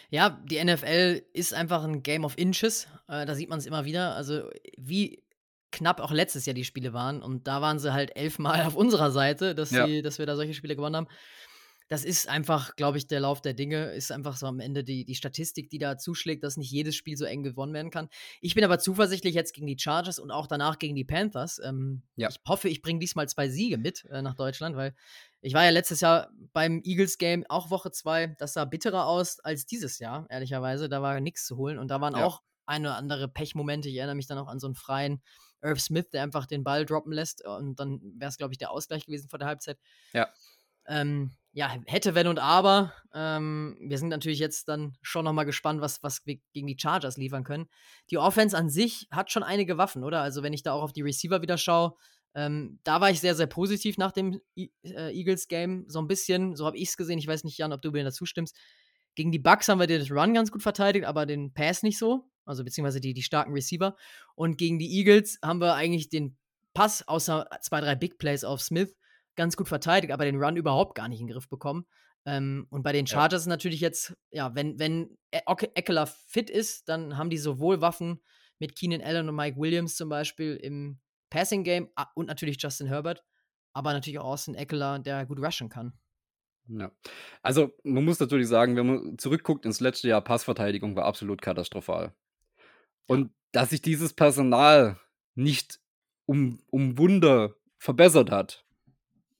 Ja, die NFL ist einfach ein Game of Inches. Äh, da sieht man es immer wieder. Also, wie knapp auch letztes Jahr die Spiele waren. Und da waren sie halt elfmal auf unserer Seite, dass, ja. sie, dass wir da solche Spiele gewonnen haben. das ist einfach, glaube ich, der Lauf der Dinge, ist einfach so am Ende die, die Statistik, die da zuschlägt, dass nicht jedes Spiel so eng gewonnen werden kann. Ich bin aber zuversichtlich jetzt gegen die Chargers und auch danach gegen die Panthers. Ähm, ja. Ich hoffe, ich bringe diesmal zwei Siege mit äh, nach Deutschland, weil ich war ja letztes Jahr beim Eagles-Game auch Woche zwei. Das sah bitterer aus als dieses Jahr, ehrlicherweise. Da war nichts zu holen und da waren ja. auch eine oder andere Pechmomente. Ich erinnere mich dann auch an so einen freien Irv Smith, der einfach den Ball droppen lässt und dann wäre es, glaube ich, der Ausgleich gewesen vor der Halbzeit. Ja. Ähm, ja, hätte, wenn und aber. Ähm, wir sind natürlich jetzt dann schon nochmal gespannt, was, was wir gegen die Chargers liefern können. Die Offense an sich hat schon einige Waffen, oder? Also, wenn ich da auch auf die Receiver wieder schaue, ähm, da war ich sehr, sehr positiv nach dem e äh, Eagles-Game. So ein bisschen, so habe ich es gesehen. Ich weiß nicht, Jan, ob du mir dazu stimmst. Gegen die Bucks haben wir den Run ganz gut verteidigt, aber den Pass nicht so. Also, beziehungsweise die, die starken Receiver. Und gegen die Eagles haben wir eigentlich den Pass, außer zwei, drei Big Plays auf Smith, ganz gut verteidigt, aber den Run überhaupt gar nicht in den Griff bekommen. Ähm, und bei den Chargers ja. natürlich jetzt, ja, wenn, wenn e-, Eckler fit ist, dann haben die sowohl Waffen mit Keenan Allen und Mike Williams zum Beispiel im Passing Game und natürlich Justin Herbert, aber natürlich auch Austin Eckler, der gut rushen kann. Ja. Also, man muss natürlich sagen, wenn man zurückguckt ins letzte Jahr, Passverteidigung war absolut katastrophal. Und dass sich dieses Personal nicht um, um Wunder verbessert hat,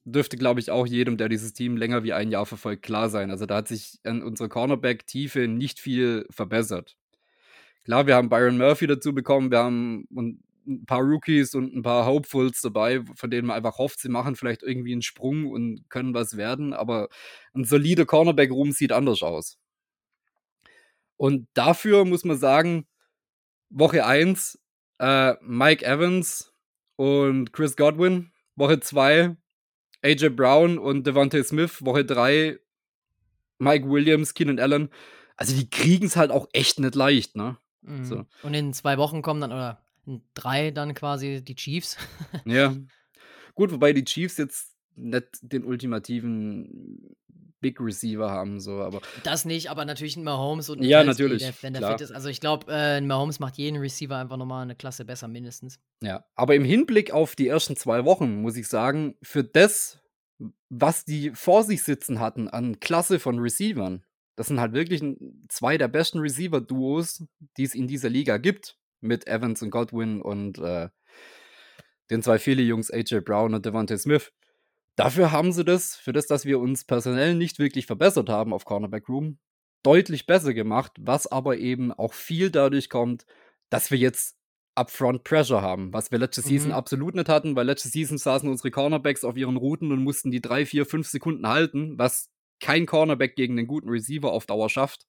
dürfte, glaube ich, auch jedem, der dieses Team länger wie ein Jahr verfolgt, klar sein. Also da hat sich an unserer Cornerback-Tiefe nicht viel verbessert. Klar, wir haben Byron Murphy dazu bekommen, wir haben ein paar Rookies und ein paar Hopefuls dabei, von denen man einfach hofft, sie machen vielleicht irgendwie einen Sprung und können was werden, aber ein solider Cornerback-Room sieht anders aus. Und dafür muss man sagen, Woche 1 äh, Mike Evans und Chris Godwin, Woche 2 AJ Brown und Devontae Smith, Woche 3 Mike Williams, Keenan Allen. Also die kriegen es halt auch echt nicht leicht, ne? Mhm. So. Und in zwei Wochen kommen dann, oder in drei dann quasi die Chiefs. ja. Gut, wobei die Chiefs jetzt nicht den ultimativen Big Receiver haben, so, aber. Das nicht, aber natürlich ein Mahomes und ein Ja, Kelsey, natürlich. Der, wenn der fit ist. Also ich glaube, äh, ein Mahomes macht jeden Receiver einfach nochmal eine Klasse besser, mindestens. Ja, aber im Hinblick auf die ersten zwei Wochen, muss ich sagen, für das, was die vor sich sitzen hatten an Klasse von Receivern, das sind halt wirklich zwei der besten Receiver-Duos, die es in dieser Liga gibt. Mit Evans und Godwin und äh, den zwei Philly-Jungs AJ Brown und Devontae Smith. Dafür haben sie das, für das, dass wir uns personell nicht wirklich verbessert haben auf Cornerback Room, deutlich besser gemacht, was aber eben auch viel dadurch kommt, dass wir jetzt Upfront Pressure haben, was wir letzte mhm. Season absolut nicht hatten, weil letzte Season saßen unsere Cornerbacks auf ihren Routen und mussten die drei, vier, fünf Sekunden halten, was kein Cornerback gegen einen guten Receiver auf Dauer schafft.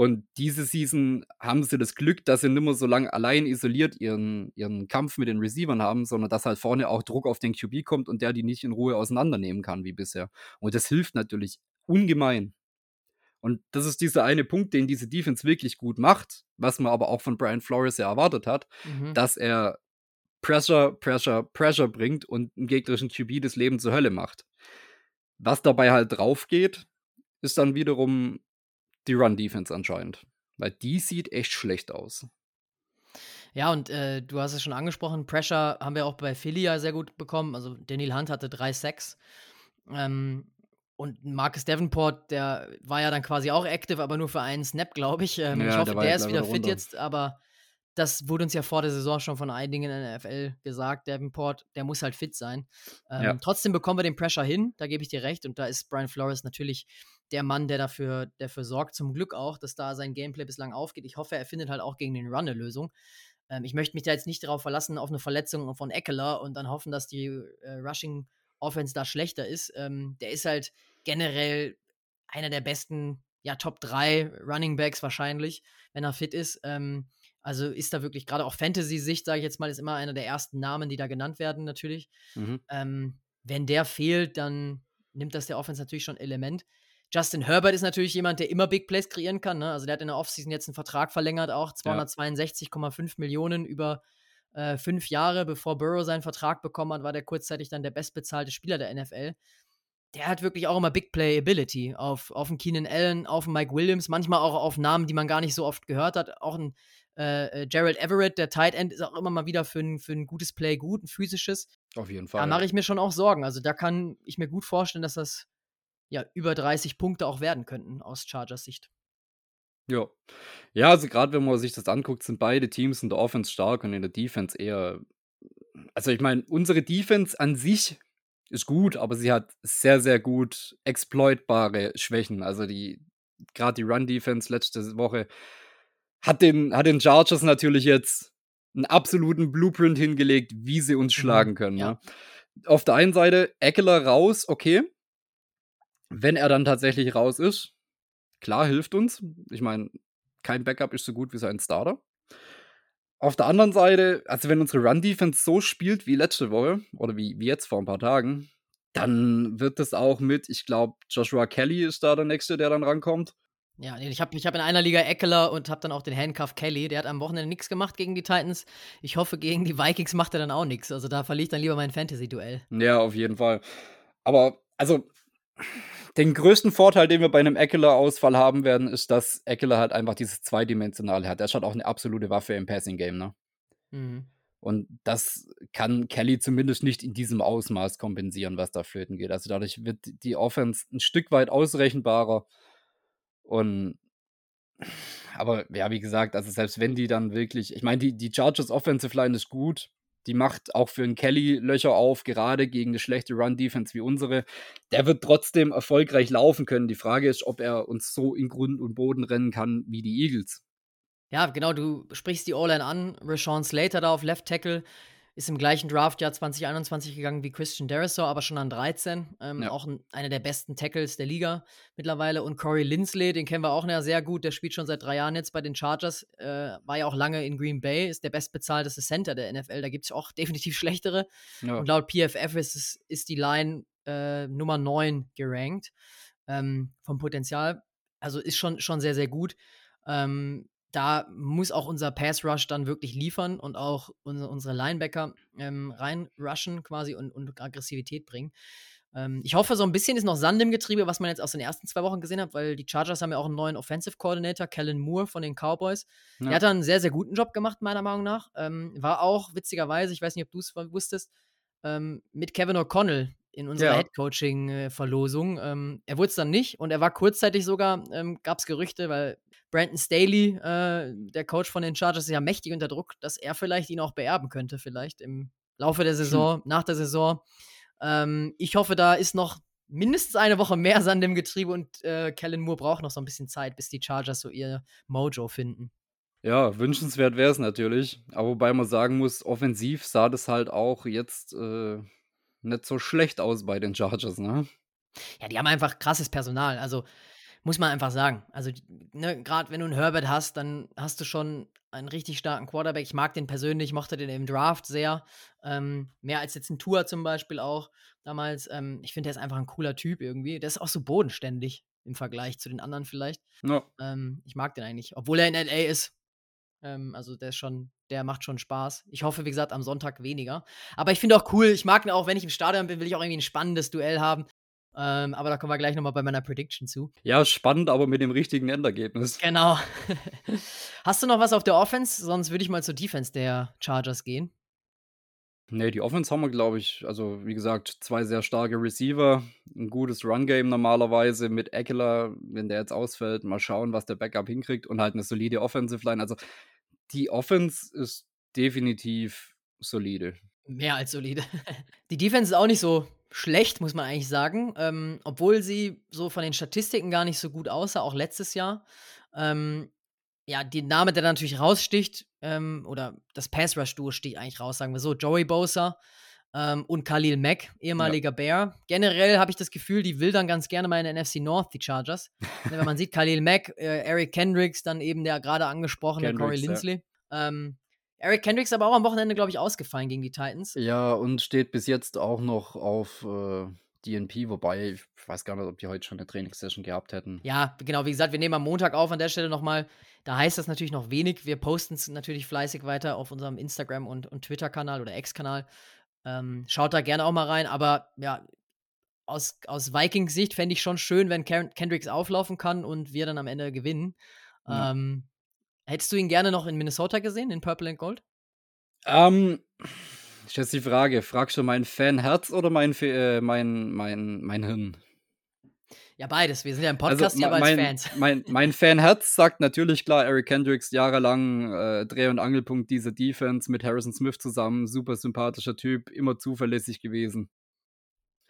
Und diese Season haben sie das Glück, dass sie nicht mehr so lange allein isoliert ihren, ihren Kampf mit den Receivern haben, sondern dass halt vorne auch Druck auf den QB kommt und der die nicht in Ruhe auseinandernehmen kann wie bisher. Und das hilft natürlich ungemein. Und das ist dieser eine Punkt, den diese Defense wirklich gut macht, was man aber auch von Brian Flores ja erwartet hat, mhm. dass er Pressure, Pressure, Pressure bringt und im gegnerischen QB das Leben zur Hölle macht. Was dabei halt drauf geht, ist dann wiederum die Run-Defense anscheinend. Weil die sieht echt schlecht aus. Ja, und äh, du hast es schon angesprochen, Pressure haben wir auch bei Philly ja sehr gut bekommen. Also Daniel Hunt hatte drei Sacks. Ähm, und Marcus Davenport, der war ja dann quasi auch active, aber nur für einen Snap, glaube ich. Ähm, ja, ich hoffe, der, der ist wieder fit jetzt, aber das wurde uns ja vor der Saison schon von einigen in der NFL gesagt. Davenport, der muss halt fit sein. Ähm, ja. Trotzdem bekommen wir den Pressure hin, da gebe ich dir recht. Und da ist Brian Flores natürlich der Mann, der dafür, dafür sorgt, zum Glück auch, dass da sein Gameplay bislang aufgeht. Ich hoffe, er findet halt auch gegen den Run eine Lösung. Ähm, ich möchte mich da jetzt nicht darauf verlassen, auf eine Verletzung von Eckler und dann hoffen, dass die äh, Rushing Offense da schlechter ist. Ähm, der ist halt generell einer der besten, ja, Top 3 Running Backs wahrscheinlich, wenn er fit ist. Ähm, also ist da wirklich, gerade auch Fantasy-Sicht, sage ich jetzt mal, ist immer einer der ersten Namen, die da genannt werden, natürlich. Mhm. Ähm, wenn der fehlt, dann nimmt das der Offense natürlich schon Element. Justin Herbert ist natürlich jemand, der immer Big Plays kreieren kann. Ne? Also der hat in der Offseason jetzt einen Vertrag verlängert, auch 262,5 ja. Millionen über äh, fünf Jahre, bevor Burrow seinen Vertrag bekommen hat, war der kurzzeitig dann der bestbezahlte Spieler der NFL. Der hat wirklich auch immer Big Play Ability auf, auf einen Keenan Allen, auf einen Mike Williams, manchmal auch auf Namen, die man gar nicht so oft gehört hat. Auch ein äh, äh Gerald Everett, der Tight End, ist auch immer mal wieder für ein, für ein gutes Play gut, ein physisches. Auf jeden Fall. Da mache ich mir schon auch Sorgen. Also da kann ich mir gut vorstellen, dass das ja über 30 Punkte auch werden könnten aus Chargers Sicht. Ja. Ja, also gerade wenn man sich das anguckt, sind beide Teams in der Offense stark und in der Defense eher also ich meine, unsere Defense an sich ist gut, aber sie hat sehr, sehr gut exploitbare Schwächen. Also die gerade die Run-Defense letzte Woche hat den, hat den Chargers natürlich jetzt einen absoluten Blueprint hingelegt, wie sie uns Mhm, schlagen können. ja. Ne? Auf der einen Seite Eckler raus, okay. Wenn er dann tatsächlich raus ist, klar, hilft uns. Ich meine, kein Backup ist so gut wie sein Starter. Auf der anderen Seite, also wenn unsere Run-Defense so spielt wie letzte Woche oder wie, wie jetzt vor ein paar Tagen, dann wird es auch mit, ich glaube, Joshua Kelly ist da der Nächste, der dann rankommt. Ja, ich habe ich hab in einer Liga Eckler und habe dann auch den Handcuff Kelly. Der hat am Wochenende nichts gemacht gegen die Titans. Ich hoffe, gegen die Vikings macht er dann auch nichts. Also da verliere ich dann lieber mein Fantasy-Duell. Ja, auf jeden Fall. Aber, also, den größten Vorteil, den wir bei einem Eckler-Ausfall haben werden, ist, dass Eckler halt einfach dieses Zweidimensionale hat. Er ist halt auch eine absolute Waffe im Passing-Game, ne? Mhm. Und das kann Kelly zumindest nicht in diesem Ausmaß kompensieren, was da flöten geht. Also dadurch wird die Offense ein Stück weit ausrechenbarer. Und aber ja, wie gesagt, also selbst wenn die dann wirklich, ich meine, die, die Chargers Offensive Line ist gut. Die macht auch für einen Kelly Löcher auf, gerade gegen eine schlechte Run-Defense wie unsere. Der wird trotzdem erfolgreich laufen können. Die Frage ist, ob er uns so in Grund und Boden rennen kann wie die Eagles. Ja, genau, du sprichst die O-Line an. Rashawn Slater da auf Left Tackle ist im gleichen Draftjahr 2021 gegangen wie Christian Derisor, aber schon an 13. Ähm, Ja. Auch ein, einer der besten Tackles der Liga mittlerweile. Und Corey Lindsley, den kennen wir auch ja, sehr gut. Der spielt schon seit drei Jahren jetzt bei den Chargers. Äh, war ja auch lange in Green Bay, ist der bestbezahlteste Center der NFL. Da gibt es auch definitiv schlechtere. Ja. Und laut PFF ist, es- ist die Line äh, Nummer 9 gerankt ähm, vom Potenzial. Also ist schon, schon sehr, sehr gut. Ähm, da muss auch unser Pass Rush dann wirklich liefern und auch unsere, unsere Linebacker ähm, reinrushen quasi und, und Aggressivität bringen. Ähm, ich hoffe, so ein bisschen ist noch Sand im Getriebe, was man jetzt aus den ersten zwei Wochen gesehen hat, weil die Chargers haben ja auch einen neuen Offensive Coordinator, Kellen Moore von den Cowboys. Ja. Der hat da einen sehr, sehr guten Job gemacht, meiner Meinung nach. Ähm, war auch witzigerweise, ich weiß nicht, ob du es wusstest, ähm, mit Kevin O'Connell in unserer Ja. Headcoaching-Verlosung. Ähm, er wurde es dann nicht und er war kurzzeitig sogar, ähm, gab es Gerüchte, weil Brandon Staley, äh, der Coach von den Chargers, ist ja mächtig unter Druck, dass er vielleicht ihn auch beerben könnte, vielleicht im Laufe der Saison, nach der Saison. Ähm, ich hoffe, da ist noch mindestens eine Woche mehr Sand im Getriebe und äh, Kellen Moore braucht noch so ein bisschen Zeit, bis die Chargers so ihr Mojo finden. Ja, wünschenswert wäre es natürlich. Aber wobei man sagen muss, offensiv sah das halt auch jetzt äh, nicht so schlecht aus bei den Chargers, ne? Ja, die haben einfach krasses Personal. Also muss man einfach sagen. Also, ne, gerade wenn du einen Herbert hast, dann hast du schon einen richtig starken Quarterback. Ich mag den persönlich, mochte den im Draft sehr. Ähm, mehr als jetzt ein Tour zum Beispiel auch damals. Ähm, ich finde, der ist einfach ein cooler Typ irgendwie. Der ist auch so bodenständig im Vergleich zu den anderen vielleicht. Ja. Ähm, ich mag den eigentlich, obwohl er in LA ist. Ähm, also der ist schon, der macht schon Spaß. Ich hoffe, wie gesagt, am Sonntag weniger. Aber ich finde auch cool, ich mag ihn auch, wenn ich im Stadion bin, will ich auch irgendwie ein spannendes Duell haben. Ähm, aber da kommen wir gleich nochmal bei meiner Prediction zu. ja, spannend, aber mit dem richtigen Endergebnis. Genau. Hast du noch was auf der Offense? Sonst würde ich mal zur Defense der Chargers gehen. Nee, die Offense haben wir, glaube ich, also wie gesagt, zwei sehr starke Receiver, ein gutes Run-Game normalerweise mit Eckler, wenn der jetzt ausfällt, mal schauen, was der Backup hinkriegt und halt eine solide Offensive-Line. Also die Offense ist definitiv solide. Mehr als solide. Die Defense ist auch nicht so schlecht, muss man eigentlich sagen. Ähm, obwohl sie so von den Statistiken gar nicht so gut aussah, auch letztes Jahr. Ähm, ja, der Name, der natürlich raussticht, ähm, oder das Pass-Rush-Duo sticht eigentlich raus, sagen wir so. Joey Bosa ähm, und Khalil Mack, ehemaliger Bear. Generell habe ich das Gefühl, die will dann ganz gerne mal in der NFC North, die Chargers. Ne, Wenn man sieht, Khalil Mack, äh, Eric Kendricks, dann eben der gerade angesprochene Corey Kendricks, ja. Lindsley. Ähm, Eric Kendricks aber auch am Wochenende, glaube ich, ausgefallen gegen die Titans. Ja, und steht bis jetzt auch noch auf äh, DNP, wobei ich weiß gar nicht, ob die heute schon eine Trainingssession gehabt hätten. Ja, genau, wie gesagt, wir nehmen am Montag auf an der Stelle nochmal. Da heißt das natürlich noch wenig. Wir posten es natürlich fleißig weiter auf unserem Instagram- und, und Twitter-Kanal oder Ex-Kanal. Ähm, schaut da gerne auch mal rein. Aber ja, aus, aus Vikings Sicht fände ich schon schön, wenn Ken Kendricks auflaufen kann und wir dann am Ende gewinnen. Ja. Ähm, hättest du ihn gerne noch in Minnesota gesehen, in Purple and Gold? Ähm, ist jetzt die Frage, fragst du mein Fanherz oder mein, äh, mein, mein, mein Hirn? Ja, beides. Wir sind ja im also Podcast, also, aber mein, als Fans. Mein, mein Fanherz sagt natürlich klar, Eric Kendricks jahrelang äh, Dreh- und Angelpunkt dieser Defense mit Harrison Smith zusammen. Super sympathischer Typ, immer zuverlässig gewesen.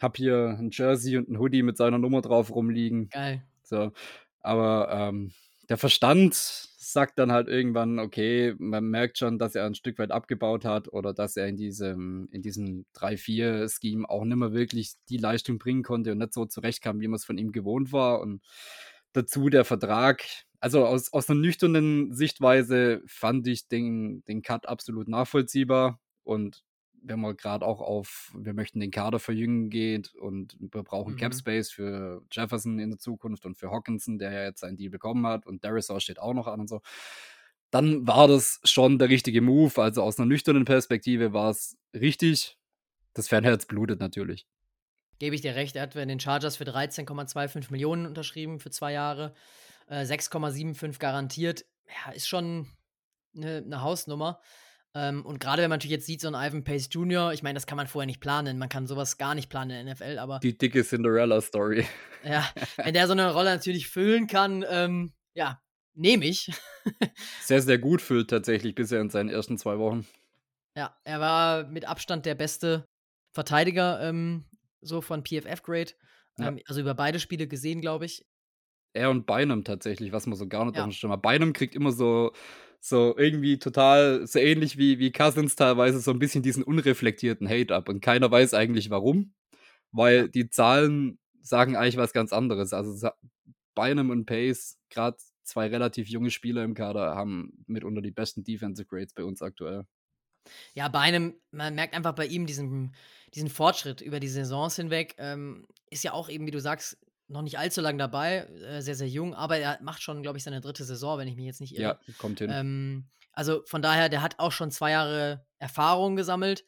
Hab hier ein Jersey und ein Hoodie mit seiner Nummer drauf rumliegen. Geil. So. Aber ähm, der Verstand sagt dann halt irgendwann, okay, man merkt schon, dass er ein Stück weit abgebaut hat oder dass er in diesem, in diesem 3-4-Scheme auch nicht mehr wirklich die Leistung bringen konnte und nicht so zurechtkam, wie man es von ihm gewohnt war. Und dazu der Vertrag. Also aus, aus einer nüchternen Sichtweise fand ich den, den Cut absolut nachvollziehbar und wenn man gerade auch auf, wir möchten den Kader verjüngen geht und wir brauchen mhm. Cap Space für Jefferson in der Zukunft und für Hawkinson, der ja jetzt seinen Deal bekommen hat und Darisaw steht auch noch an und so, dann war das schon der richtige Move. Also aus einer nüchternen Perspektive war es richtig. Das Fernherz blutet natürlich. Gebe ich dir recht, er hat bei den Chargers für 13,25 Millionen unterschrieben für zwei Jahre, äh, 6,75 garantiert. Ja, ist schon eine, eine Hausnummer. Ähm, und gerade wenn man natürlich jetzt sieht, so ein Ivan Pace Jr., ich meine, das kann man vorher nicht planen. Man kann sowas gar nicht planen in der NFL, aber. Die dicke Cinderella-Story. Ja, wenn der so eine Rolle natürlich füllen kann, ähm, ja, nehme ich. sehr, sehr gut füllt tatsächlich bisher in seinen ersten zwei Wochen. Ja, er war mit Abstand der beste Verteidiger, ähm, so von PFF-Grade. Ähm, ja. Also über beide Spiele gesehen, glaube ich. Er und Bynum tatsächlich, was man so gar nicht ja. auf dem Schirm hat. Bynum kriegt immer so so irgendwie total, so ähnlich wie, wie Cousins teilweise, so ein bisschen diesen unreflektierten Hate ab. Und keiner weiß eigentlich warum, weil die Zahlen sagen eigentlich was ganz anderes. Also Bynum und Pace, gerade zwei relativ junge Spieler im Kader, haben mitunter die besten Defensive Grades bei uns aktuell. Ja, bei einem, man merkt einfach bei ihm diesen, diesen Fortschritt über die Saisons hinweg. Ähm, ist ja auch eben, wie du sagst, noch nicht allzu lang dabei, äh, sehr, sehr jung, aber er macht schon, glaube ich, seine dritte Saison, wenn ich mich jetzt nicht irre. Ja, kommt hin. Ähm, also von daher, der hat auch schon zwei Jahre Erfahrung gesammelt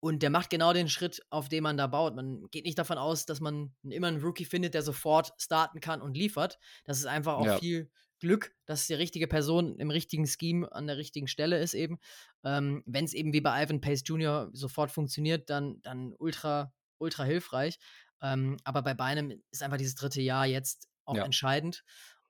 und der macht genau den Schritt, auf den man da baut. Man geht nicht davon aus, dass man immer einen Rookie findet, der sofort starten kann und liefert. Das ist einfach auch ja. viel Glück, dass die richtige Person im richtigen Scheme an der richtigen Stelle ist eben. Ähm, wenn es eben wie bei Ivan Pace Jr. sofort funktioniert, dann, dann ultra, ultra hilfreich. Ähm, aber bei Beinem ist einfach dieses dritte Jahr jetzt auch ja. entscheidend.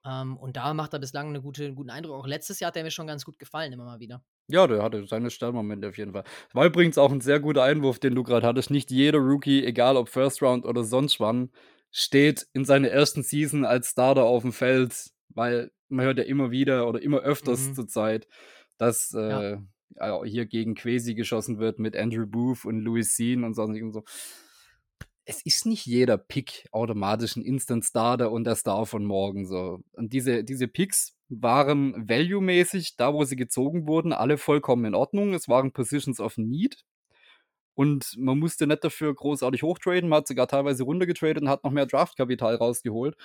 Ähm, und da macht er bislang eine gute, einen guten Eindruck. Auch letztes Jahr hat er mir schon ganz gut gefallen, immer mal wieder. Ja, der hatte seine Sternmomente auf jeden Fall. War übrigens auch ein sehr guter Einwurf, den du gerade hattest. Nicht jeder Rookie, egal ob First Round oder sonst wann, steht in seiner ersten Season als Starter auf dem Feld, weil man hört ja immer wieder oder immer öfters mhm. zur Zeit, dass äh, ja. hier gegen Quasi geschossen wird mit Andrew Booth und Louis Sean und sonstigen so es ist nicht jeder Pick automatisch ein Instant Starter und der Star von morgen so. Und diese, diese Picks waren value-mäßig, da wo sie gezogen wurden, alle vollkommen in Ordnung. Es waren Positions of Need. Und man musste nicht dafür großartig hochtraden. Man hat sogar teilweise runtergetradet und hat noch mehr Draftkapital rausgeholt.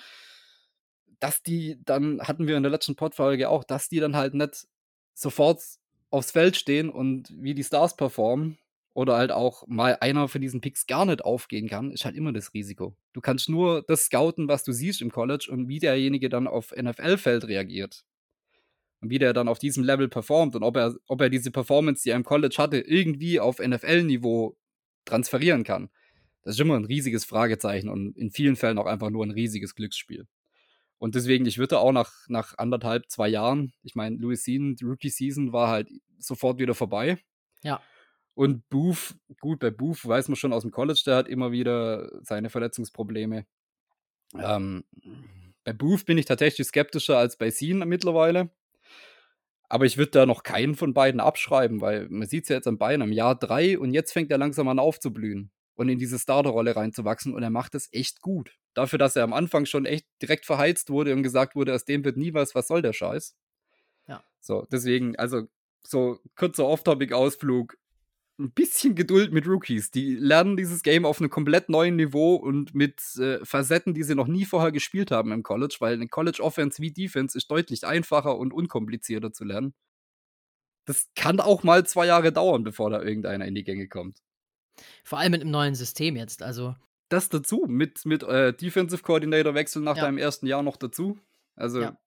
Dass die dann, hatten wir in der letzten Podfolge auch, dass die dann halt nicht sofort aufs Feld stehen und wie die Stars performen, oder halt auch mal einer von diesen Picks gar nicht aufgehen kann, ist halt immer das Risiko. Du kannst nur das scouten, was du siehst im College und wie derjenige dann auf NFL-Feld reagiert. Und wie der dann auf diesem Level performt und ob er, ob er diese Performance, die er im College hatte, irgendwie auf NFL-Niveau transferieren kann. Das ist immer ein riesiges Fragezeichen und in vielen Fällen auch einfach nur ein riesiges Glücksspiel. Und deswegen, ich würde auch nach, nach anderthalb, zwei Jahren, ich meine, Louis Season, Rookie Season war halt sofort wieder vorbei. Ja. Und Booth, gut, bei Booth weiß man schon aus dem College, der hat immer wieder seine Verletzungsprobleme. Ähm, bei Booth bin ich tatsächlich skeptischer als bei Sean mittlerweile. Aber ich würde da noch keinen von beiden abschreiben, weil man sieht es ja jetzt am Bein im Jahr drei und jetzt fängt er langsam an aufzublühen und in diese Starterrolle reinzuwachsen und er macht es echt gut. Dafür, dass er am Anfang schon echt direkt verheizt wurde und gesagt wurde, aus dem wird nie was, was soll der Scheiß? Ja. So, deswegen, also so kurzer Off-Topic-Ausflug ein bisschen Geduld mit Rookies. Die lernen dieses Game auf einem komplett neuen Niveau und mit äh, Facetten, die sie noch nie vorher gespielt haben im College, weil eine College Offense wie Defense ist deutlich einfacher und unkomplizierter zu lernen. Das kann auch mal zwei Jahre dauern, bevor da irgendeiner in die Gänge kommt. Vor allem mit einem neuen System jetzt, also. Das dazu, mit, mit äh, Defensive Coordinator Wechsel nach ja. deinem ersten Jahr noch dazu. Also, ja.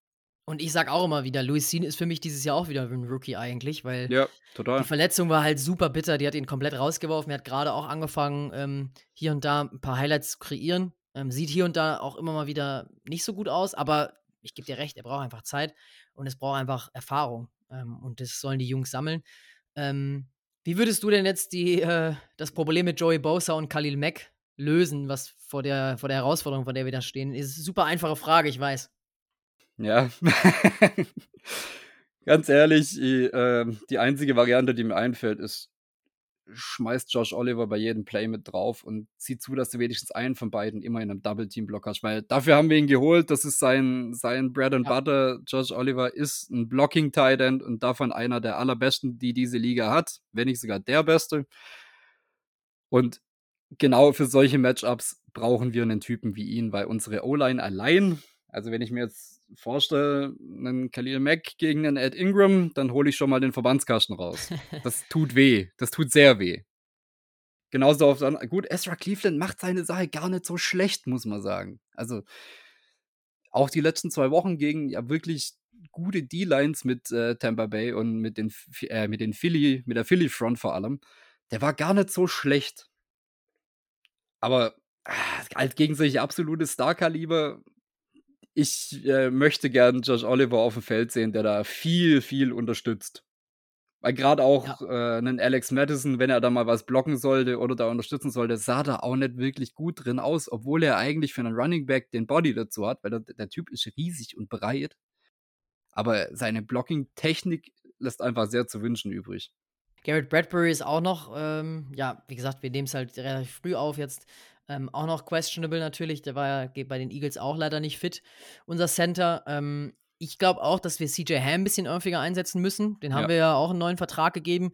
Und ich sag auch immer wieder, Louis Sean ist für mich dieses Jahr auch wieder ein Rookie eigentlich, weil ja, die Verletzung war halt super bitter. Die hat ihn komplett rausgeworfen. Er hat gerade auch angefangen, ähm, hier und da ein paar Highlights zu kreieren. Ähm, sieht hier und da auch immer mal wieder nicht so gut aus, aber ich gebe dir recht, er braucht einfach Zeit und es braucht einfach Erfahrung. Ähm, und das sollen die Jungs sammeln. Ähm, wie würdest du denn jetzt die, äh, das Problem mit Joey Bosa und Khalil Mack lösen, was vor der, vor der Herausforderung, vor der wir da stehen? Ist eine super einfache Frage, ich weiß. Ja. Ganz ehrlich, die, äh, die einzige Variante, die mir einfällt, ist schmeißt Josh Oliver bei jedem Play mit drauf und sieht zu, dass du wenigstens einen von beiden immer in einem Double-Team-Block hast, weil dafür haben wir ihn geholt. Das ist sein, sein Bread and ja. Butter. Josh Oliver ist ein Blocking-Tight End und davon einer der allerbesten, die diese Liga hat, wenn nicht sogar der beste. Und genau für solche Matchups brauchen wir einen Typen wie ihn, weil unsere O-Line allein, also wenn ich mir jetzt vorstelle, einen Khalil Mack gegen einen Ed Ingram, dann hole ich schon mal den Verbandskasten raus. Das tut weh. Das tut sehr weh. Genauso auf gut, Ezra Cleveland macht seine Sache gar nicht so schlecht, muss man sagen. Also auch die letzten zwei Wochen gegen ja wirklich gute D-Lines mit äh, Tampa Bay und mit den, äh, mit den Philly, mit der Philly Front vor allem, der war gar nicht so schlecht. Aber halt gegen solche absolute Star-Kaliber ich äh, möchte gern Josh Oliver auf dem Feld sehen, der da viel, viel unterstützt. Weil gerade auch ja. äh, einen Alex Madison, wenn er da mal was blocken sollte oder da unterstützen sollte, sah da auch nicht wirklich gut drin aus, obwohl er eigentlich für einen Running Back den Body dazu hat, weil der, der Typ ist riesig und breit. Aber seine Blocking-Technik lässt einfach sehr zu wünschen übrig. Garrett Bradbury ist auch noch, ähm, ja, wie gesagt, wir nehmen es halt relativ früh auf jetzt. Ähm, auch noch questionable natürlich. Der war ja bei den Eagles auch leider nicht fit. Unser Center. Ähm, ich glaube auch, dass wir CJ Ham ein bisschen häufiger einsetzen müssen. Den haben ja. wir ja auch einen neuen Vertrag gegeben.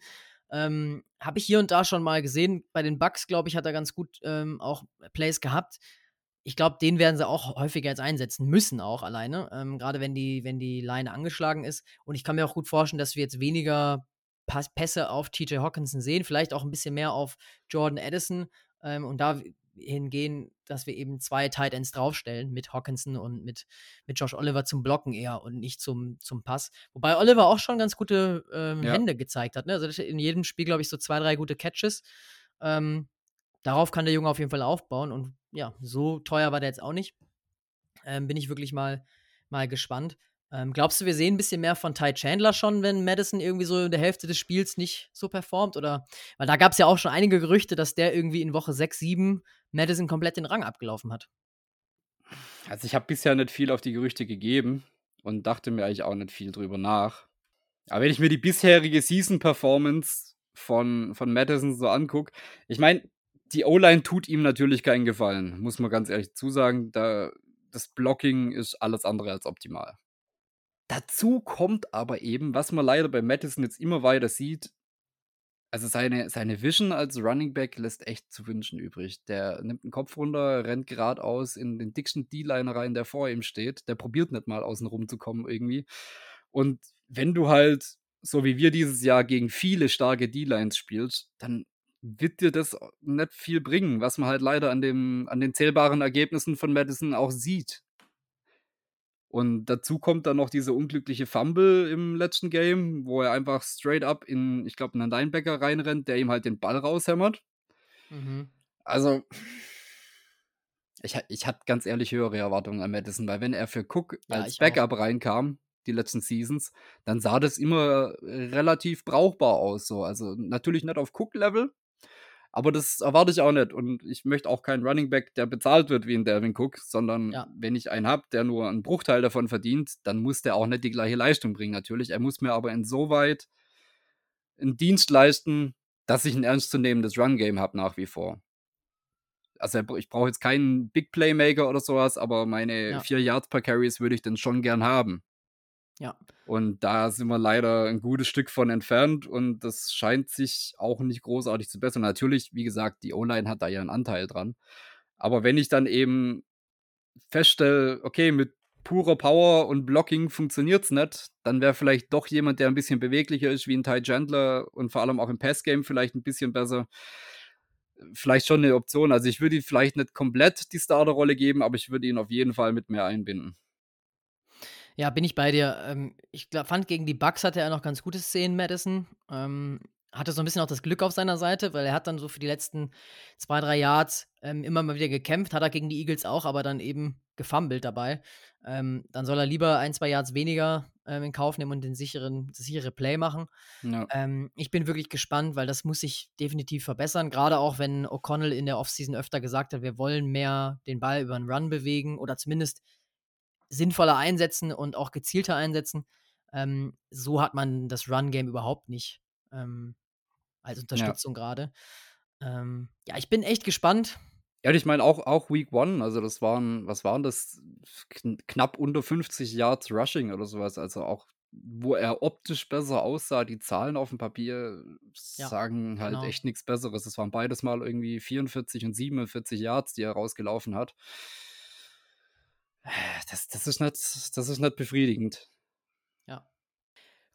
Ähm, Habe ich hier und da schon mal gesehen. Bei den Bucks, glaube ich, hat er ganz gut ähm, auch Plays gehabt. Ich glaube, den werden sie auch häufiger jetzt einsetzen müssen, auch alleine. Ähm, Gerade wenn die, wenn die Line angeschlagen ist. Und ich kann mir auch gut vorstellen, dass wir jetzt weniger Pässe auf TJ Hawkinson sehen, vielleicht auch ein bisschen mehr auf Jordan Addison. Ähm, und da hingehen, dass wir eben zwei Tight Ends draufstellen mit Hawkinson und mit, mit Josh Oliver zum Blocken eher und nicht zum, zum Pass. Wobei Oliver auch schon ganz gute ähm, ja. Hände gezeigt hat. Ne? Also in jedem Spiel, glaube ich, so zwei, drei gute Catches. Ähm, darauf kann der Junge auf jeden Fall aufbauen. Und ja, so teuer war der jetzt auch nicht. Ähm, bin ich wirklich mal, mal gespannt. Ähm, glaubst du, wir sehen ein bisschen mehr von Ty Chandler schon, wenn Madison irgendwie so in der Hälfte des Spiels nicht so performt? Oder weil da gab es ja auch schon einige Gerüchte, dass der irgendwie in Woche 6, 7 Madison komplett den Rang abgelaufen hat. Also ich habe bisher nicht viel auf die Gerüchte gegeben und dachte mir eigentlich auch nicht viel drüber nach. Aber wenn ich mir die bisherige Season-Performance von, von Madison so angucke, ich meine, die O-Line tut ihm natürlich keinen Gefallen, muss man ganz ehrlich zusagen. Da, das Blocking ist alles andere als optimal. Dazu kommt aber eben, was man leider bei Madison jetzt immer weiter sieht, also seine, seine Vision als Running Back lässt echt zu wünschen übrig. Der nimmt den Kopf runter, rennt geradeaus in den dicksten D-Liner rein, der vor ihm steht. Der probiert nicht mal außen rum zu kommen irgendwie. Und wenn du halt, so wie wir dieses Jahr, gegen viele starke D-Lines spielst, dann wird dir das nicht viel bringen, was man halt leider an, dem, an den zählbaren Ergebnissen von Madison auch sieht. Und dazu kommt dann noch diese unglückliche Fumble im letzten Game, wo er einfach straight up in, ich glaube, einen Linebacker reinrennt, der ihm halt den Ball raushämmert. Mhm. Also, ich, ich hatte ganz ehrlich höhere Erwartungen an Madison, weil wenn er für Cook ja, als Backup auch. reinkam, die letzten Seasons, dann sah das immer relativ brauchbar aus. So. Also natürlich nicht auf Cook-Level, aber das erwarte ich auch nicht. Und ich möchte auch keinen Running Back, der bezahlt wird wie ein Delvin Cook, sondern ja. wenn ich einen habe, der nur einen Bruchteil davon verdient, dann muss der auch nicht die gleiche Leistung bringen, natürlich. Er muss mir aber insoweit einen Dienst leisten, dass ich ein ernstzunehmendes Run-Game habe nach wie vor. Also ich brauche jetzt keinen Big Playmaker oder sowas, aber meine ja. vier Yards per Carries würde ich dann schon gern haben. Ja. Und da sind wir leider ein gutes Stück von entfernt und das scheint sich auch nicht großartig zu bessern. Natürlich, wie gesagt, die O-Line hat da ja einen Anteil dran. Aber wenn ich dann eben feststelle, okay, mit purer Power und Blocking funktioniert es nicht, dann wäre vielleicht doch jemand, der ein bisschen beweglicher ist, wie ein Ty Chandler und vor allem auch im Passgame vielleicht ein bisschen besser. Vielleicht schon eine Option. Also ich würde ihn vielleicht nicht komplett die Starterrolle geben, aber ich würde ihn auf jeden Fall mit mehr einbinden. Ja, bin ich bei dir. Ähm, ich glaub, fand, gegen die Bucks hatte er noch ganz gute Szenen, Madison. Ähm, hatte so ein bisschen auch das Glück auf seiner Seite, weil er hat dann so für die letzten zwei, drei Yards ähm, immer mal wieder gekämpft, hat er gegen die Eagles auch, aber dann eben gefummelt dabei. Ähm, dann soll er lieber ein, zwei Yards weniger ähm, in Kauf nehmen und den sicheren, das sichere Play machen. Ja. Ähm, ich bin wirklich gespannt, weil das muss sich definitiv verbessern. Gerade auch, wenn O'Connell in der Offseason öfter gesagt hat, wir wollen mehr den Ball über einen Run bewegen oder zumindest sinnvoller einsetzen und auch gezielter einsetzen. Ähm, so hat man das Run-Game überhaupt nicht ähm, als Unterstützung gerade. Ähm, ja, ich bin echt gespannt. Ja, ich meine auch, auch Week One, also das waren, was waren das? Kn knapp unter 50 Yards Rushing oder sowas. Also auch, wo er optisch besser aussah, die Zahlen auf dem Papier Ja, sagen halt genau. echt nichts Besseres. Es waren beides mal irgendwie 44 und 47 Yards, die er rausgelaufen hat. Das, das, ist, nicht, das ist nicht befriedigend. Ja.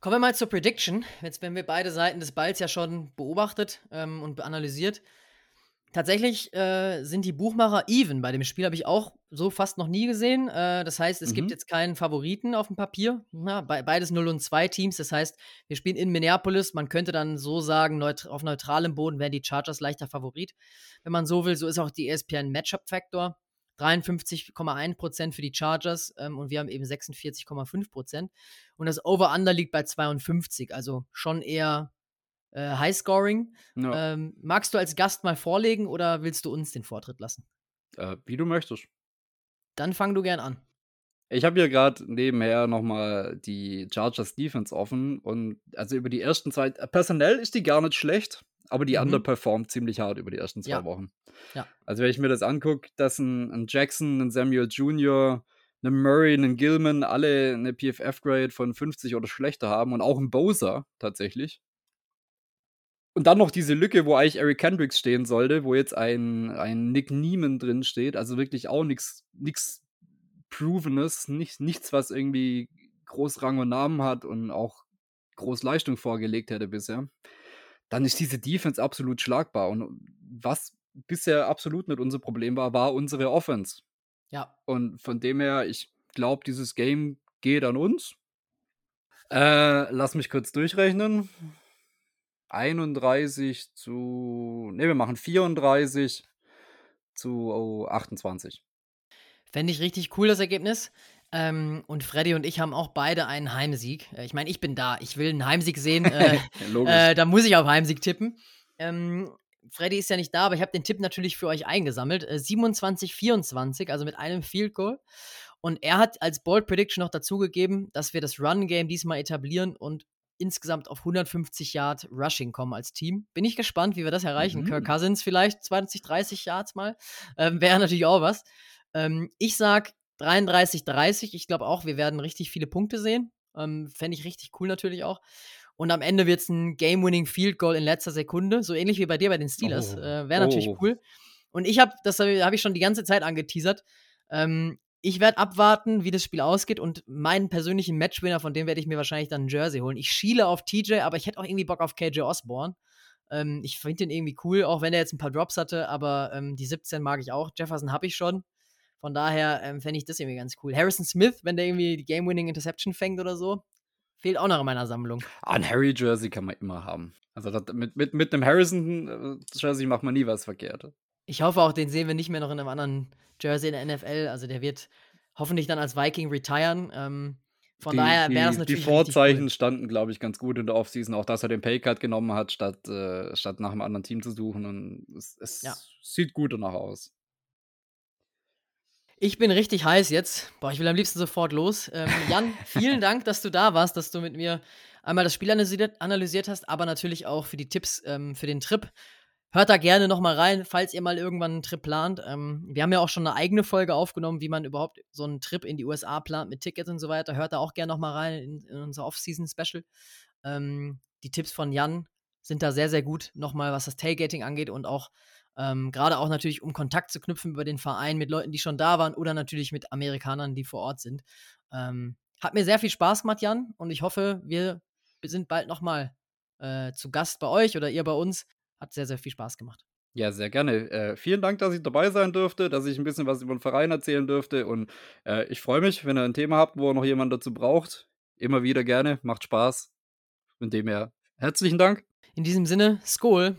Kommen wir mal zur Prediction. Jetzt werden wir beide Seiten des Balls ja schon beobachtet ähm, und analysiert. Tatsächlich äh, sind die Buchmacher even. Bei dem Spiel habe ich auch so fast noch nie gesehen. Äh, das heißt, es gibt Mhm. jetzt keinen Favoriten auf dem Papier. Na, be beides 0 und 2 Teams. Das heißt, wir spielen in Minneapolis. Man könnte dann so sagen, neut auf neutralem Boden wären die Chargers leichter Favorit. Wenn man so will, so ist auch die ESPN Matchup-Faktor. 53,1% für die Chargers ähm, und wir haben eben 46,5%. Und das Over-Under liegt bei 52, also schon eher äh, High-Scoring. Ja, Ähm, magst du als Gast mal vorlegen oder willst du uns den Vortritt lassen? äh, wie du möchtest. Dann fang du gern an. Ich habe hier gerade nebenher nochmal die Chargers Defense offen und also über die ersten zwei, äh, personell ist die gar nicht schlecht, aber die Mhm. underperformt ziemlich hart über die ersten zwei Ja. Wochen. Ja. Also wenn ich mir das angucke, dass ein, ein Jackson, ein Samuel Jr., ein Murray, ein Gilman alle eine PFF-Grade von 50 oder schlechter haben und auch ein Bowser tatsächlich. Und dann noch diese Lücke, wo eigentlich Eric Kendricks stehen sollte, wo jetzt ein, ein Nick Neiman drin steht. Also wirklich auch nichts Provenes, nicht, nichts, was irgendwie groß Rang und Namen hat und auch groß Leistung vorgelegt hätte bisher. Dann ist diese Defense absolut schlagbar. Und was bisher absolut nicht unser Problem war, war unsere Offense. Ja. Und von dem her, ich glaube, dieses Game geht an uns. Äh, lass mich kurz durchrechnen. 31 zu. Ne, wir machen 34 zu oh, 28. Fände ich richtig cool, das Ergebnis. Ähm, und Freddy und ich haben auch beide einen Heimsieg. Äh, Ich meine, ich bin da. Ich will einen Heimsieg sehen. Äh, Logisch. äh, da muss ich auf Heimsieg tippen. Ähm, Freddy ist ja nicht da, aber ich habe den Tipp natürlich für euch eingesammelt. Äh, 27-24, also mit einem Field Goal. Und er hat als Bold Prediction noch dazugegeben, dass wir das Run-Game diesmal etablieren und insgesamt auf 150 Yard Rushing kommen als Team. Bin ich gespannt, wie wir das erreichen. Mhm. Kirk Cousins vielleicht 20, 30 Yards mal. Ähm, Wäre natürlich auch was. Ähm, ich sag 33, 30. Ich glaube auch, wir werden richtig viele Punkte sehen. Ähm, Fände ich richtig cool natürlich auch. Und am Ende wird es ein Game-Winning Field Goal in letzter Sekunde. So ähnlich wie bei dir bei den Steelers. Oh. Äh, Wäre natürlich Oh. cool. Und ich habe, das habe hab ich schon die ganze Zeit angeteasert. Ähm, ich werde abwarten, wie das Spiel ausgeht und meinen persönlichen Matchwinner, von dem werde ich mir wahrscheinlich dann ein Jersey holen. Ich schiele auf TJ, aber ich hätte auch irgendwie Bock auf KJ Osborne. Ähm, ich finde den irgendwie cool, auch wenn er jetzt ein paar Drops hatte, aber ähm, die 17 mag ich auch. Jefferson habe ich schon. Von daher ähm, fände ich das irgendwie ganz cool. Harrison Smith, wenn der irgendwie die Game-Winning Interception fängt oder so, fehlt auch noch in meiner Sammlung. Ah, ein Harry-Jersey kann man immer haben. Also das, mit, mit, mit einem Harrison-Jersey macht man nie was verkehrt. Ich hoffe auch, den sehen wir nicht mehr noch in einem anderen Jersey in der NFL. Also der wird hoffentlich dann als Viking retiren. Ähm, von die, daher wäre das natürlich die Vorzeichen Cool. standen, glaube ich, ganz gut in der Offseason. Auch, dass er den Paycut genommen hat, statt, äh, statt nach einem anderen Team zu suchen. Und es, es Ja. sieht gut danach aus. Ich bin richtig heiß jetzt. Boah, ich will am liebsten sofort los. Ähm, Jan, vielen Dank, dass du da warst, dass du mit mir einmal das Spiel analysiert, hast, aber natürlich auch für die Tipps ähm, für den Trip. Hört da gerne noch mal rein, falls ihr mal irgendwann einen Trip plant. Ähm, wir haben ja auch schon eine eigene Folge aufgenommen, wie man überhaupt so einen Trip in die USA plant mit Tickets und so weiter. Hört da auch gerne noch mal rein in, in unser Off-Season-Special. Ähm, die Tipps von Jan sind da sehr, sehr gut, nochmal was das Tailgating angeht und auch ähm, gerade auch natürlich, um Kontakt zu knüpfen über den Verein mit Leuten, die schon da waren oder natürlich mit Amerikanern, die vor Ort sind. Ähm, hat mir sehr viel Spaß gemacht, Jan, und ich hoffe, wir sind bald nochmal äh, zu Gast bei euch oder ihr bei uns. Hat sehr, sehr viel Spaß gemacht. Ja, sehr gerne. Äh, vielen Dank, dass ich dabei sein durfte, dass ich ein bisschen was über den Verein erzählen durfte. Und äh, ich freue mich, wenn ihr ein Thema habt, wo noch jemand dazu braucht. Immer wieder gerne, macht Spaß. Von dem her, herzlichen Dank. In diesem Sinne, Skol.